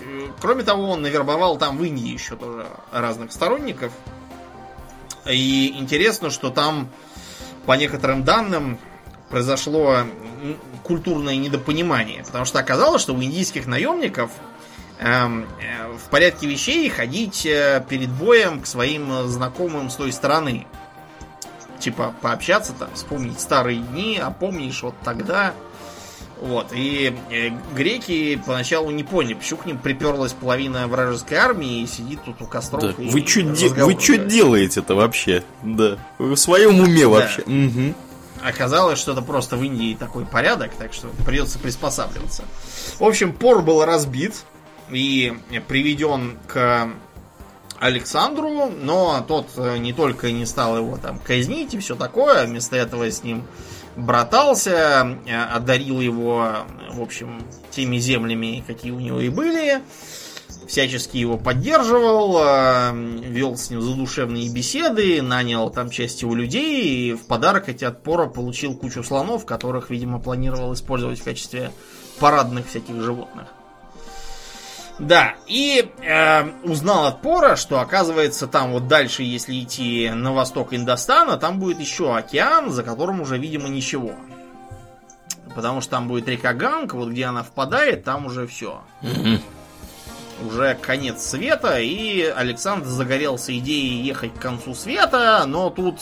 э, кроме того, он навербовал там в Индии еще тоже разных сторонников. И интересно, что там, по некоторым данным, произошло культурное недопонимание. Потому что оказалось, что у индийских наемников эм, э, в порядке вещей ходить э, перед боем к своим знакомым с той стороны. Типа пообщаться там, вспомнить старые дни, а помнишь вот тогда. Вот. И э, греки поначалу не поняли, почему к ним приперлась половина вражеской армии и сидит тут у костров. Да. И вы что де- делаете-то вообще? Да. Вы в своем уме да. вообще? Угу оказалось, что это просто в Индии такой порядок, так что придется приспосабливаться. В общем, Пор был разбит и приведен к Александру, но тот э, не только не стал его там казнить и все такое, вместо этого с ним братался, э, одарил его, в общем, теми землями, какие у него и были, всячески его поддерживал, э, вел с ним задушевные беседы, нанял там часть его людей, и в подарок эти отпора получил кучу слонов, которых, видимо, планировал использовать в качестве парадных всяких животных. Да, и э, узнал от Пора, что оказывается там вот дальше, если идти на восток Индостана, там будет еще океан, за которым уже, видимо, ничего. Потому что там будет река Ганг, вот где она впадает, там уже все. Мгм. Уже конец света, и Александр загорелся идеей ехать к концу света, но тут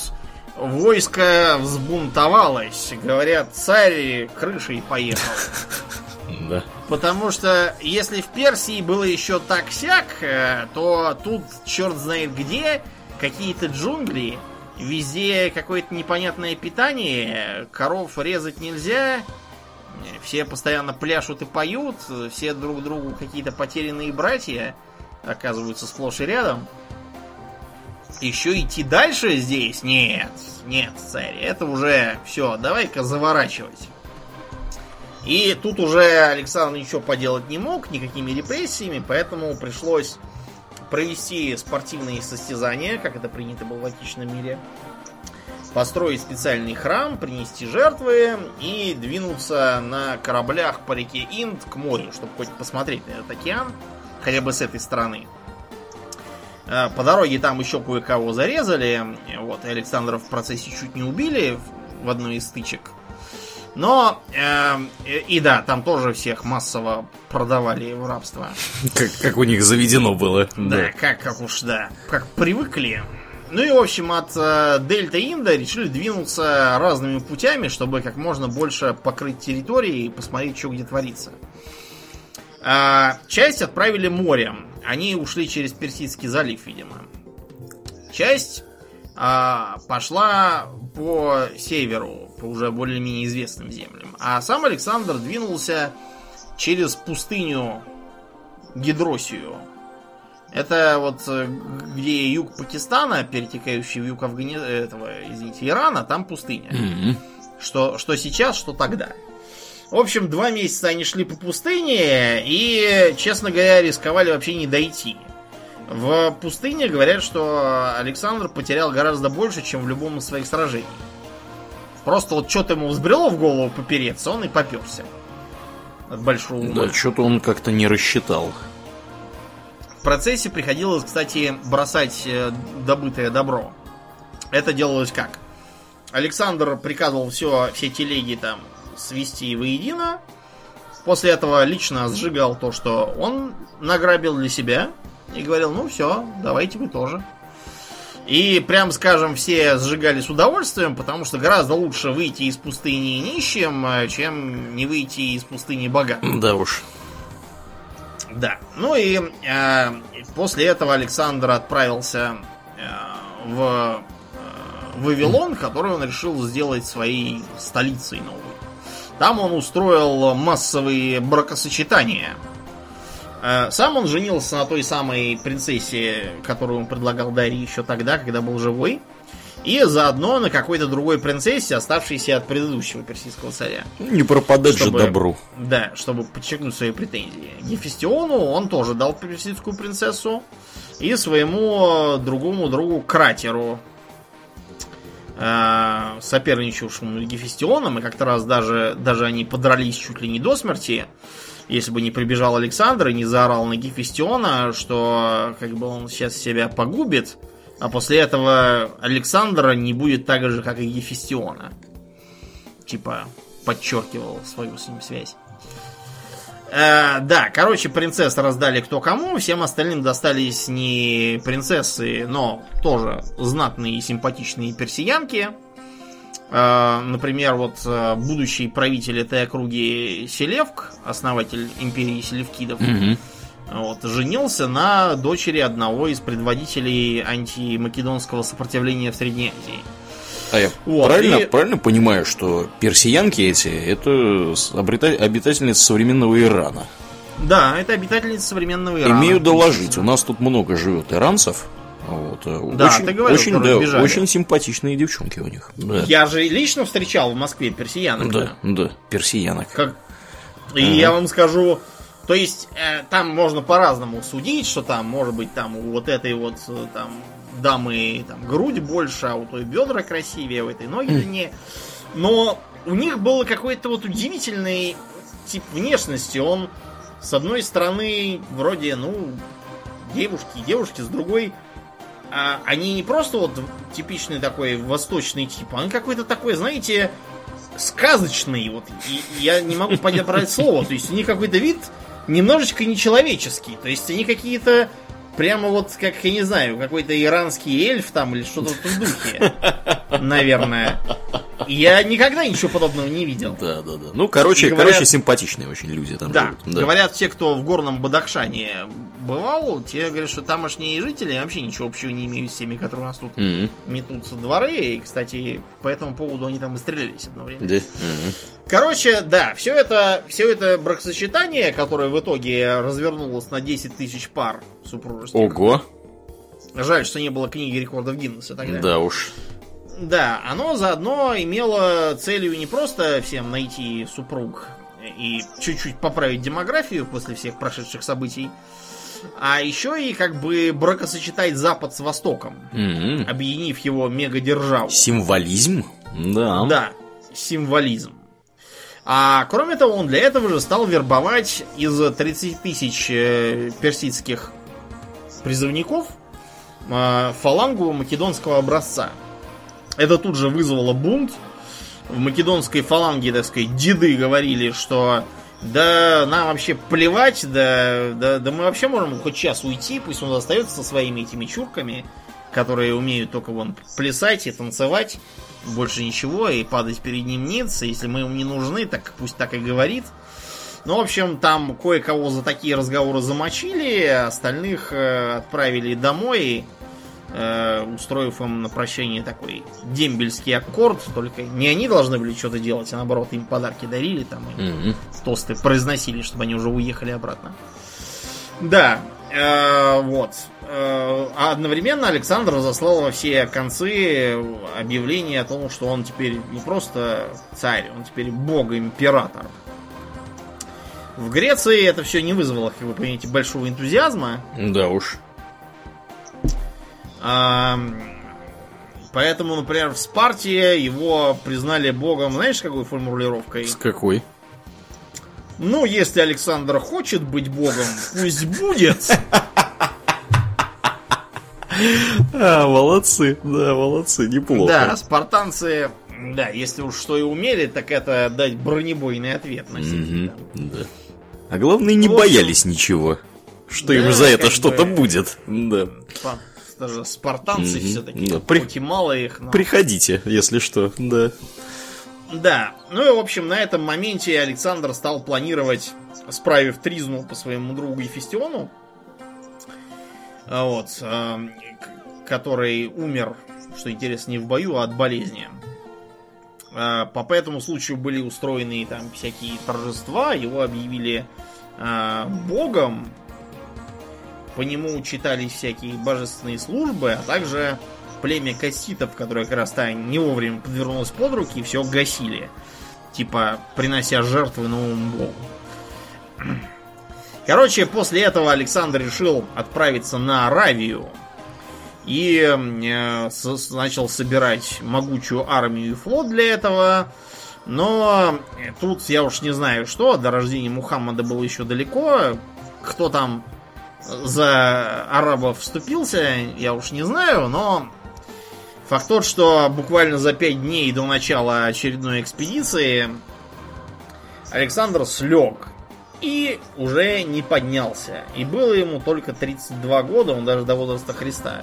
войско взбунтовалось. Говорят, царь крышей поехал. *laughs* Да. Потому что если в Персии было еще так-сяк, э, то тут черт знает где, какие-то джунгли, везде какое-то непонятное питание, коров резать нельзя, все постоянно пляшут и поют, э, все друг другу какие-то потерянные братья оказываются сплошь и рядом. Еще идти дальше здесь? Нет, нет, царь, это уже все, давай-ка заворачивать. И тут уже Александр ничего поделать не мог, никакими репрессиями, поэтому пришлось провести спортивные состязания, как это принято было в античном мире, построить специальный храм, принести жертвы и двинуться на кораблях по реке Инд к морю, чтобы хоть посмотреть на этот океан, хотя бы с этой стороны. Э, По дороге там еще кое-кого зарезали, вот, и Александра в процессе чуть не убили в- одной из стычек. Но, э, и да, там тоже всех массово продавали в рабство. Как, как у них заведено было. Да, как, как уж, да, как привыкли. Ну и, в общем, от э, Дельта Инда решили двинуться разными путями, чтобы как можно больше покрыть территории и посмотреть, что где творится. А, часть отправили морем. Они ушли через Персидский залив, видимо. Часть а, пошла по северу, по уже более-менее известным землям. А сам Александр двинулся через пустыню Гидросию. Это вот э, где юг Пакистана, перетекающий в юг Афгани... этого, извините, Ирана, там пустыня. Мгм. Что, что сейчас, что тогда. В общем, два месяца они шли по пустыне и, честно говоря, рисковали вообще не дойти. В пустыне говорят, что Александр потерял гораздо больше, чем в любом из своих сражений. Просто вот что-то ему взбрело в голову попереться, он и поперся. От большого ума. Да, что-то он как-то не рассчитал. В процессе приходилось, кстати, бросать э, добытое добро. Это делалось как? Александр приказывал все, все телеги там свести воедино. После этого лично сжигал то, что он награбил для себя. И говорил, ну все, давайте вы тоже. И прям скажем, все сжигали с удовольствием, потому что гораздо лучше выйти из пустыни нищим, э, чем не выйти из пустыни богатым. Да уж. Да. Ну и э, после этого Александр отправился э, в э, Вавилон, который он решил сделать своей столицей новой. Там он устроил массовые бракосочетания. Э, Сам он женился на той самой принцессе, которую он предлагал Дарье еще тогда, когда был живой. И заодно на какой-то другой принцессе, оставшейся от предыдущего персидского царя. Не пропадать Чтобы- же добру. Да, чтобы подчеркнуть свои претензии. Гефестиону он тоже дал персидскую принцессу. И своему э, другому другу Кратеру, э, соперничавшему с Гефестионом, и как-то раз даже, даже они подрались чуть ли не до смерти, если бы не прибежал Александр и не заорал на Гефестиона, что как бы он сейчас себя погубит, а после этого Александра не будет так же, как и Гефестиона. Типа подчеркивал свою с ним связь. Э, да, короче, принцесс раздали кто кому, всем остальным достались не принцессы, но тоже знатные и симпатичные персиянки. Э, например, вот э, будущий правитель этой округи Селевк, основатель империи Селевкидов, Мгм. Вот, женился на дочери одного из предводителей антимакедонского сопротивления в Средней Азии. А я Вот, правильно, и- правильно понимаю, что персиянки эти это обитательницы современного Ирана. Да, это обитательница современного Ирана. Имею доложить, у нас тут много живет иранцев. Вот, э, Да, очень, ты говорил, очень, да, сбежали. очень симпатичные девчонки у них. Да, Я же лично встречал в Москве персиянок. да, да, персиянок. Как... И я вам скажу, то есть э, там можно по-разному судить, что там, может быть, там у вот этой вот э, там дамы там грудь больше, а у той бедра красивее, у этой ноги длиннее. Но у них был какой-то вот удивительный тип внешности. Он, с одной стороны, вроде, ну, девушки, девушки, с другой, а, они не просто вот типичный такой восточный тип, он какой-то такой, знаете, сказочный. Вот, и я не могу подобрать слово. То есть у них какой-то вид немножечко нечеловеческий. То есть они какие-то прямо вот, как, я не знаю, какой-то иранский эльф там или что-то в духе. *laughs* Наверное. Я никогда ничего подобного не видел. Да, да, да. Ну, короче, говорят, короче, симпатичные очень люди там да, живут. Да. Говорят, те, кто в горном Бадахшане бывал, те говорят, что тамошние жители вообще ничего общего не имеют с теми, которые у нас тут mm-hmm. метутся дворы. И, кстати, по этому поводу они там и стрелялись одно время. Да. Mm-hmm. Короче, да, все это, все это бракосочетание, которое в итоге развернулось на 10 тысяч пар супружеских. Ого! Жаль, что не было книги рекордов Гиннесса тогда. Да уж. Да, оно заодно имело целью не просто всем найти супруг и чуть-чуть поправить демографию после всех прошедших событий, а еще и как бы бракосочетать Запад с Востоком, mm-hmm. объединив его мегадержаву. Символизм? Да. Да, символизм. А кроме того, он для этого же стал вербовать из 30 тысяч э, персидских призывников э, фалангу македонского образца. Это тут же вызвало бунт. В македонской фаланге, так сказать, деды говорили, что да нам вообще плевать, да, да, да мы вообще можем хоть час уйти, пусть он остается со своими этими чурками, которые умеют только вон плясать и танцевать, больше ничего, и падать перед ним ниц, если мы ему не нужны, так пусть так и говорит. Ну, в общем, там кое-кого за такие разговоры замочили, остальных э, отправили домой, э, устроив им на прощение такой дембельский аккорд, только не они должны были что-то делать, а наоборот им подарки дарили там и mm-hmm. тосты произносили, чтобы они уже уехали обратно. Да, э, вот. Э, а одновременно Александр разослал во все концы объявление о том, что он теперь не просто царь, он теперь бог-император. В Греции это все не вызвало, как вы понимаете, большого энтузиазма. Да уж. Поэтому, например, в Спарте его признали богом, знаешь, какой формулировкой? С какой? Ну, если Александр хочет быть богом, пусть будет. *laughs* А, молодцы, да, молодцы, неплохо. Да, спартанцы, да, если уж что и умели, так это дать бронебойный ответ на себя. Да. А главное, не боялись ничего, что им за это что-то будет. Да даже спартанцы mm-hmm. все-таки. Да, при... Мало их, но... Приходите, если что, да. Да, ну и в общем на этом моменте Александр стал планировать, справив тризну по своему другу Ефестиону, вот, э, который умер, что интересно, не в бою, а от болезни. Э, по, по этому случаю были устроены там всякие торжества, его объявили э, богом, по нему читались всякие божественные службы, а также племя касситов, которое как раз не вовремя подвернулось под руки все гасили. Типа, принося жертвы новому богу. Короче, после этого Александр решил отправиться на Аравию и э, с, начал собирать могучую армию и флот для этого. Но тут я уж не знаю что, до рождения Мухаммада было еще далеко. Кто там за арабов вступился, я уж не знаю, но факт тот, что буквально за пять дней до начала очередной экспедиции Александр слег и уже не поднялся. И было ему только 32 года, он даже до возраста Христа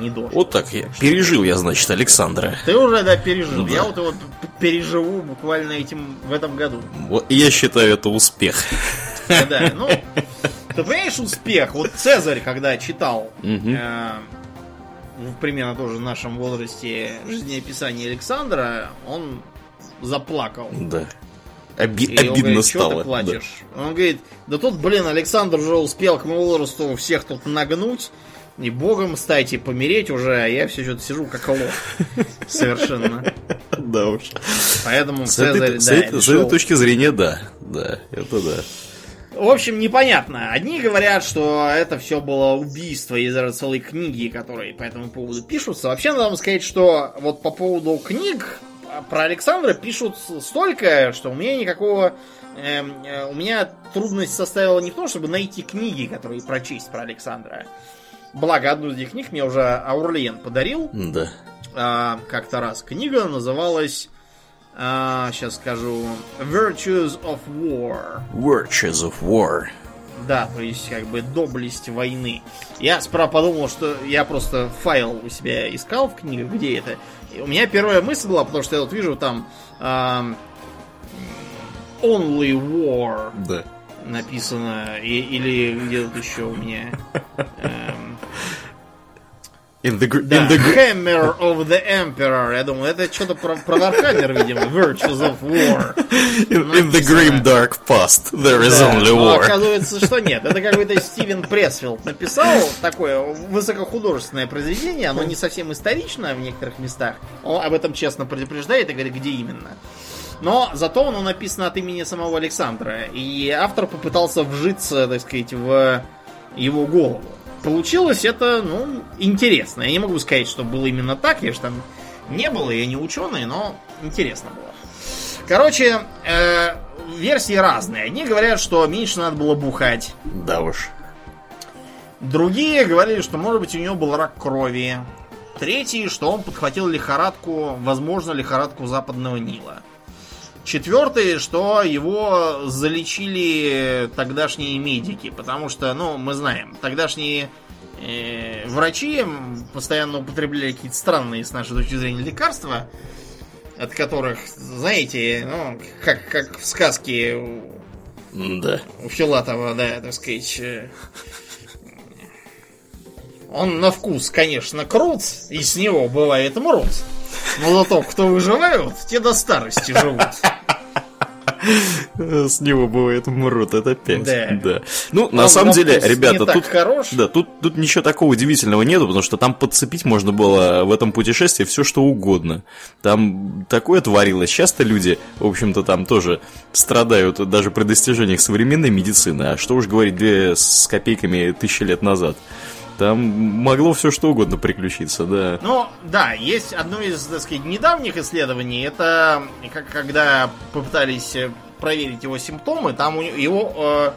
не дожил. Вот так я. Пережил я, значит, Александра. Ты уже, да, пережил. Да. Я вот его переживу буквально этим в этом году. Вот, я считаю это успех. Да, ну, ты понимаешь успех? Вот Цезарь, когда читал э, примерно тоже в нашем возрасте жизнеописание Александра, он заплакал. Да. Оби- и обидно говорит, стало. ты плачешь? Да. Он говорит, да тут, блин, Александр уже успел к моему возрасту всех тут нагнуть, и богом стать, и помереть уже, а я все что-то сижу как лох. Совершенно. Да уж. Поэтому Цезарь, с этой точки зрения, да. Да, это да. В общем, непонятно. Одни говорят, что это все было убийство из-за целой книги, которые по этому поводу пишутся. Вообще, надо вам сказать, что вот по поводу книг про Александра пишут столько, что у меня никакого... Э, у меня трудность составила не в том, чтобы найти книги, которые прочесть про Александра. Благо, одну из этих книг мне уже Аурлиен подарил. Да. А, как-то раз. Книга называлась А, сейчас скажу. Virtues of War. Virtues of War. Да, то есть как бы доблесть войны. Я справа подумал, что я просто файл у себя искал в книгах, где это. И у меня первая мысль была, потому что я вот вижу там эм, Only War Да. Написано, и- или где тут еще у меня. эм, In the, gr- да, in the gr- Hammer of the Emperor. Я думаю, это что-то про, про Warhammer, видимо. Virtues of War. in, in the grim dark past, there is Да, only но war. оказывается, что нет. Это какой-то Стивен Пресфилд написал такое высокохудожественное произведение. Оно не совсем исторично в некоторых местах. Он об этом честно предупреждает и говорит, где именно. Но зато оно написано от имени самого Александра. И автор попытался вжиться, так сказать, в его голову. Получилось это, ну, интересно. Я не могу сказать, что было именно так. Я же там не был, я не ученый, но интересно было. Короче, э, версии разные. Одни говорят, что меньше надо было бухать. Да уж. Другие говорили, что, может быть, у него был рак крови. Третьи, что он подхватил лихорадку, возможно, лихорадку западного Нила. Четвертые, что его залечили тогдашние медики, потому что, ну, мы знаем, тогдашние э, врачи постоянно употребляли какие-то странные, с нашей точки зрения, лекарства, от которых, знаете, ну, как, как в сказке у- Да. у Филатова, да, так сказать. э, Он на вкус, конечно, крут, и с него бывает мрут. Зато, кто выживают, те до старости живут. С него бывает мрут, это опять. Да. Ну, на Он самом на деле, ребята, тут... хорош. Да, тут, тут ничего такого удивительного нету, потому что там подцепить можно было в этом путешествии все что угодно. Там такое творилось. Часто люди, в общем-то, там тоже страдают даже при достижениях современной медицины. А что уж говорить, две с копейками тысячи лет назад. Там могло все что угодно приключиться, да. Ну, да, есть одно из, так сказать, недавних исследований. Это как, когда попытались э, проверить его симптомы. Там у него, его, э,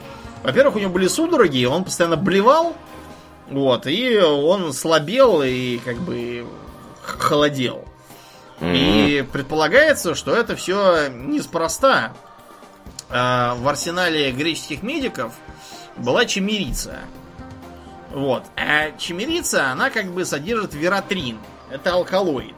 во-первых, у него были судороги, он постоянно блевал. Вот, и он слабел и как бы холодел. И предполагается, что это все неспроста. А, В арсенале греческих медиков была чемерица. Вот. А чемерица, она как бы содержит вератрин. Это алкалоид.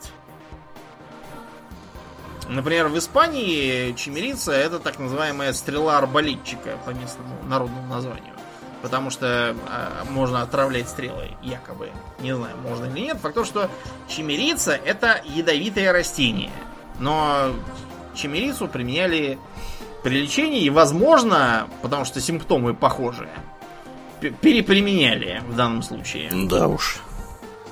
Например, в Испании чемерица это так называемая стрела арбалетчика по местному народному названию. Потому что а, можно отравлять стрелы, якобы. Не знаю, можно или нет. Факт то, что чемерица это ядовитое растение. Но чемерицу применяли при лечении, и, возможно, потому что симптомы похожие, переприменяли в данном случае. Да уж.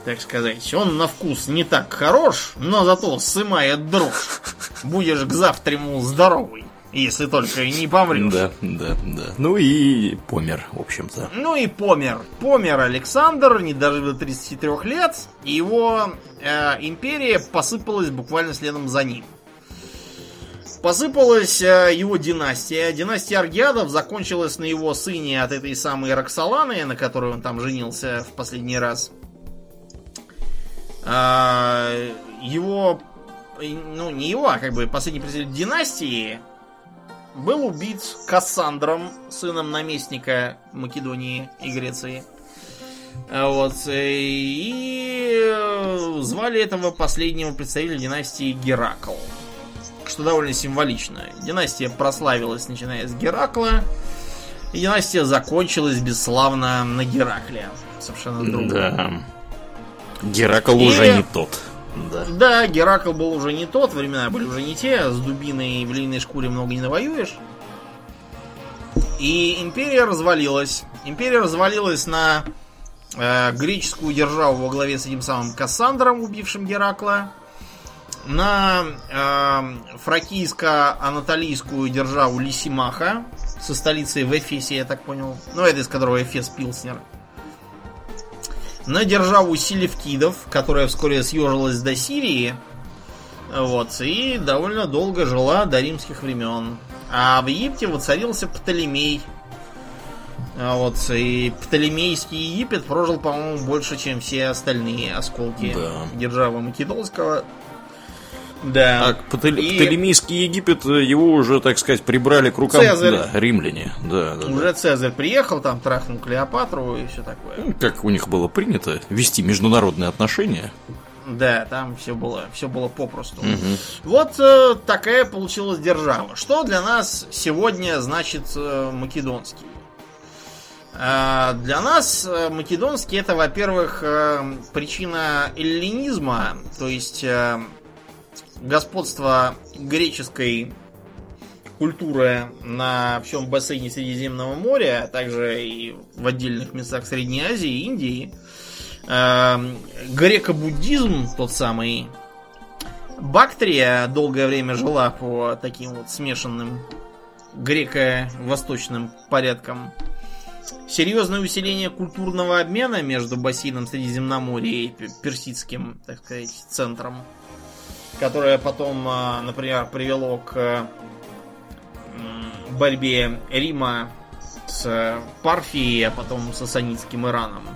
Так сказать, он на вкус не так хорош, но зато сымает дрожь. Будешь к завтраму здоровый, если только не помрешь. Да, да, да. Ну и помер, в общем-то. Ну и помер. Помер Александр, не дожил до 33 лет, и его э, империя посыпалась буквально следом за ним. Посыпалась э, его династия. Династия Аргиадов закончилась на его сыне от этой самой Роксоланы, на которой он там женился в последний раз. А, его, э, ну не его, а как бы последний представитель династии был убит Кассандром, сыном наместника Македонии и Греции. А Вот, э, и звали этого последнего представителя династии Геракл. Что довольно символично. Династия прославилась, начиная с Геракла. И династия закончилась бесславно на Геракле. Совершенно другом. Да. Геракл И- уже не тот. Да. Да, Геракл был уже не тот, времена были уже не те, с дубиной в львиной шкуре много не навоюешь. И империя развалилась. Империя развалилась на э, греческую державу во главе с этим самым Кассандром, убившим Геракла, на э, фракийско-анатолийскую державу Лисимаха со столицей в Эфесе, я так понял. Ну, это из которого Эфес Пилснер на державу Селевкидов, которая вскоре съежилась до Сирии, вот, и довольно долго жила до римских времен. А в Египте воцарился Птолемей. А Вот, и Птолемейский Египет прожил, по-моему, больше, чем все остальные осколки Да. державы Македонского. Да. А Птоле- И... Птолемейский Египет, э, его уже, так сказать, прибрали к рукам Цезарь. Да, римляне. Да, да, уже да. Цезарь приехал, там трахнул Клеопатру и все такое. Ну, как у них было принято вести международные отношения. Да, там все было, все было попросту. Угу. Вот э, такая получилась держава. Что для нас сегодня значит э, македонский? Э, для нас э, македонский это, во-первых, э, причина эллинизма, то есть э, господство греческой культуры на всем бассейне Средиземного моря, а также и в отдельных местах Средней Азии и Индии. Э, греко-буддизм тот самый. Бактрия долгое время жила по таким вот смешанным греко-восточным порядкам. Серьезное усиление культурного обмена между бассейном Средиземноморья и персидским, так сказать, центром которое потом, а, например, привело к борьбе Рима с Парфией, а потом с Сасанитским Ираном.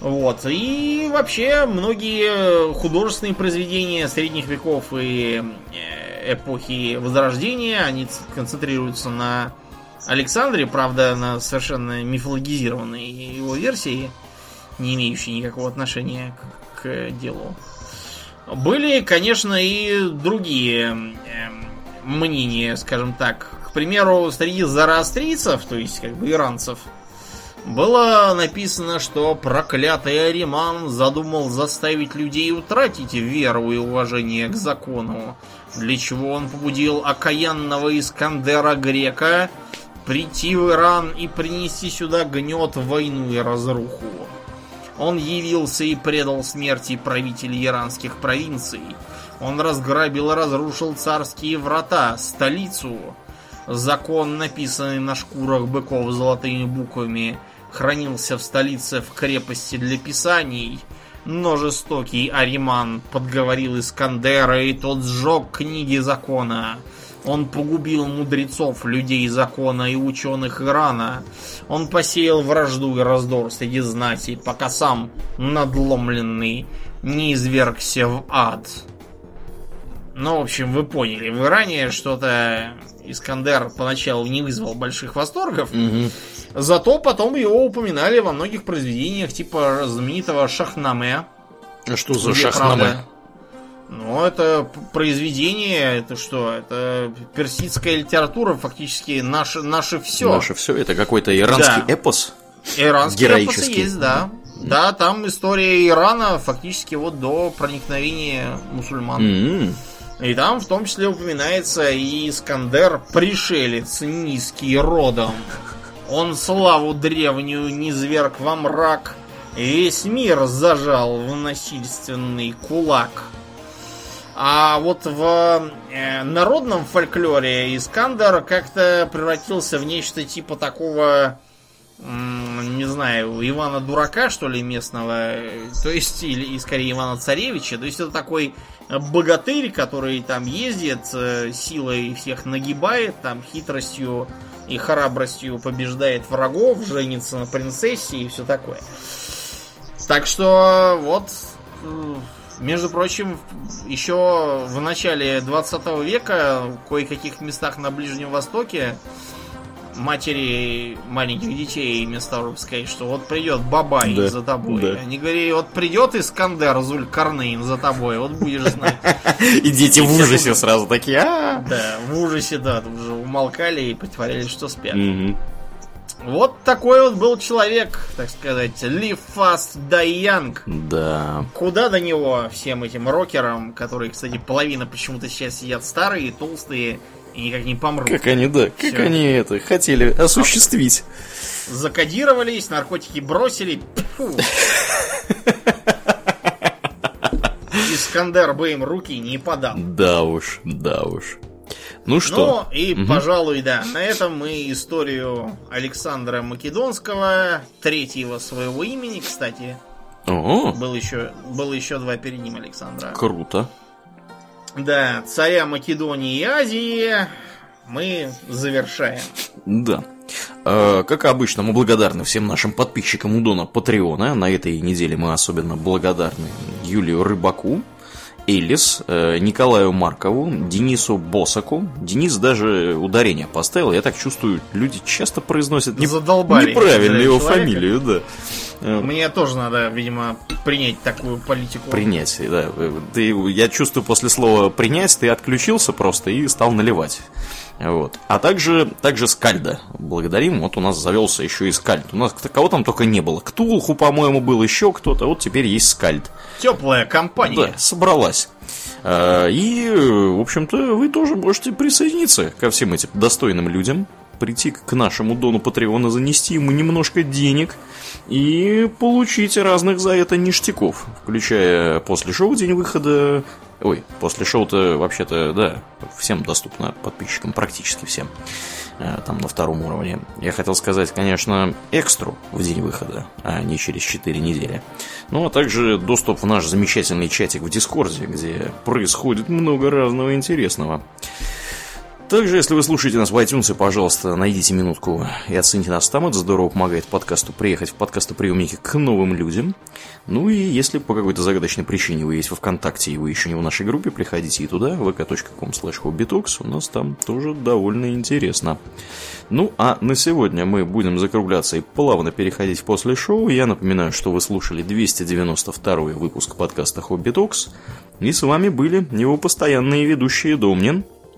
Вот. И вообще многие художественные произведения средних веков и э, эпохи Возрождения, они концентрируются на Александре, правда, на совершенно мифологизированной его версии, не имеющей никакого отношения к, к делу. Были, конечно, и другие э, мнения, скажем так. К примеру, среди зороастрийцев, то есть как бы иранцев, было написано, что проклятый Ариман задумал заставить людей утратить веру и уважение к закону, для чего он побудил окаянного Искандера Грека прийти в Иран и принести сюда гнет, войну и разруху. Он явился и предал смерти правителей иранских провинций. Он разграбил и разрушил царские врата, столицу. Закон, написанный на шкурах быков золотыми буквами, хранился в столице в крепости для писаний. Но жестокий Ариман подговорил Искандера, и тот сжег книги закона. Он погубил мудрецов, людей закона и ученых Ирана. Он посеял вражду и раздор среди знати, пока сам, надломленный, не извергся в ад. Ну, в общем, вы поняли, в Иране что-то Искандер поначалу не вызвал больших восторгов, угу. зато потом его упоминали во многих произведениях, типа знаменитого Шахнаме. А что за Шахнаме? Правда, ну, это произведение, это что? Это персидская литература, фактически наше, наше все. Наше все, это какой-то иранский да. эпос. Иранский эпос есть, да. Да, там история Ирана фактически вот до проникновения мусульман. Mm-hmm. И там в том числе упоминается и Искандер, пришелец низкий родом. Он славу древнюю низверг во мрак, весь мир зажал в насильственный кулак. А вот в э, народном фольклоре Искандер как-то превратился в нечто типа такого, не знаю, Ивана Дурака, что ли, местного. То есть, или и скорее Ивана Царевича. То есть это такой богатырь, который там ездит, э, силой всех нагибает, там хитростью и храбростью побеждает врагов, женится на принцессе и все такое. Так что вот э, между прочим, еще в начале 20 века в кое-каких местах на Ближнем Востоке матери маленьких детей того, чтобы сказать, что вот придет Бабай да, за тобой. Да. Они говорили, вот придет Искандер Зулькарнейн за тобой, вот будешь знать. *laughs* И дети в ужасе сразу такие, Да, в ужасе, да, уже умолкали и притворялись, что спят. Вот такой вот был человек, так сказать, fast, die young. Да. Куда до него всем этим рокерам, которые, кстати, половина почему-то сейчас сидят старые, толстые и никак не помрут. Как они, да, Все. как они это хотели осуществить. Закодировались, наркотики бросили. *laughs* Искандер бы им руки не подал. Да уж, да уж. Ну что? Ну и, угу. пожалуй, да, на этом мы историю Александра Македонского, третьего своего имени, кстати. О. Был еще, было еще два перед ним Александра. Круто. Да, царя Македонии и Азии мы завершаем. Да. Э, как обычно, мы благодарны всем нашим подписчикам Удона Патреона. На этой неделе мы особенно благодарны Юлию Рыбаку, Эллис, э, Николаю Маркову, Денису Босаку. Денис даже ударение поставил. Я так чувствую, люди часто произносят не... Задолбали неправильно его человека. фамилию, да. Э, Мне тоже надо, видимо, принять такую политику. Принять, да. Ты, я чувствую, после слова принять ты отключился просто и стал наливать. Вот. А также, также Скальда благодарим. Вот у нас завелся еще и Скальд. У нас кого там только не было. Ктулху, по-моему, был еще кто-то. Вот теперь есть Скальд. Теплая компания. Да, собралась. А, И, в общем-то, вы тоже можете присоединиться ко всем этим достойным людям, прийти к нашему Дону Патреона, занести ему немножко денег и получить разных за это ништяков, включая после шоу день выхода. Ой, после шоу-то вообще-то, да, всем доступно подписчикам, практически всем. э, Там на втором уровне. Я хотел сказать, конечно, экстру в день выхода, а не через 4 недели. Ну, а также доступ в наш замечательный чатик в Дискорде, где происходит много разного интересного. Также, если вы слушаете нас в iTunes, пожалуйста, найдите минутку и оцените нас там. Это здорово помогает подкасту приехать в подкастоприемники к новым людям. Ну и если по какой-то загадочной причине вы есть во Вконтакте и вы еще не в нашей группе, приходите и туда, vk.com slash. У нас там тоже довольно интересно. Ну, а на сегодня мы будем закругляться и плавно переходить в после шоу. Я напоминаю, что вы слушали 292 выпуск подкаста Talks. И с вами были его постоянные ведущие Домнин.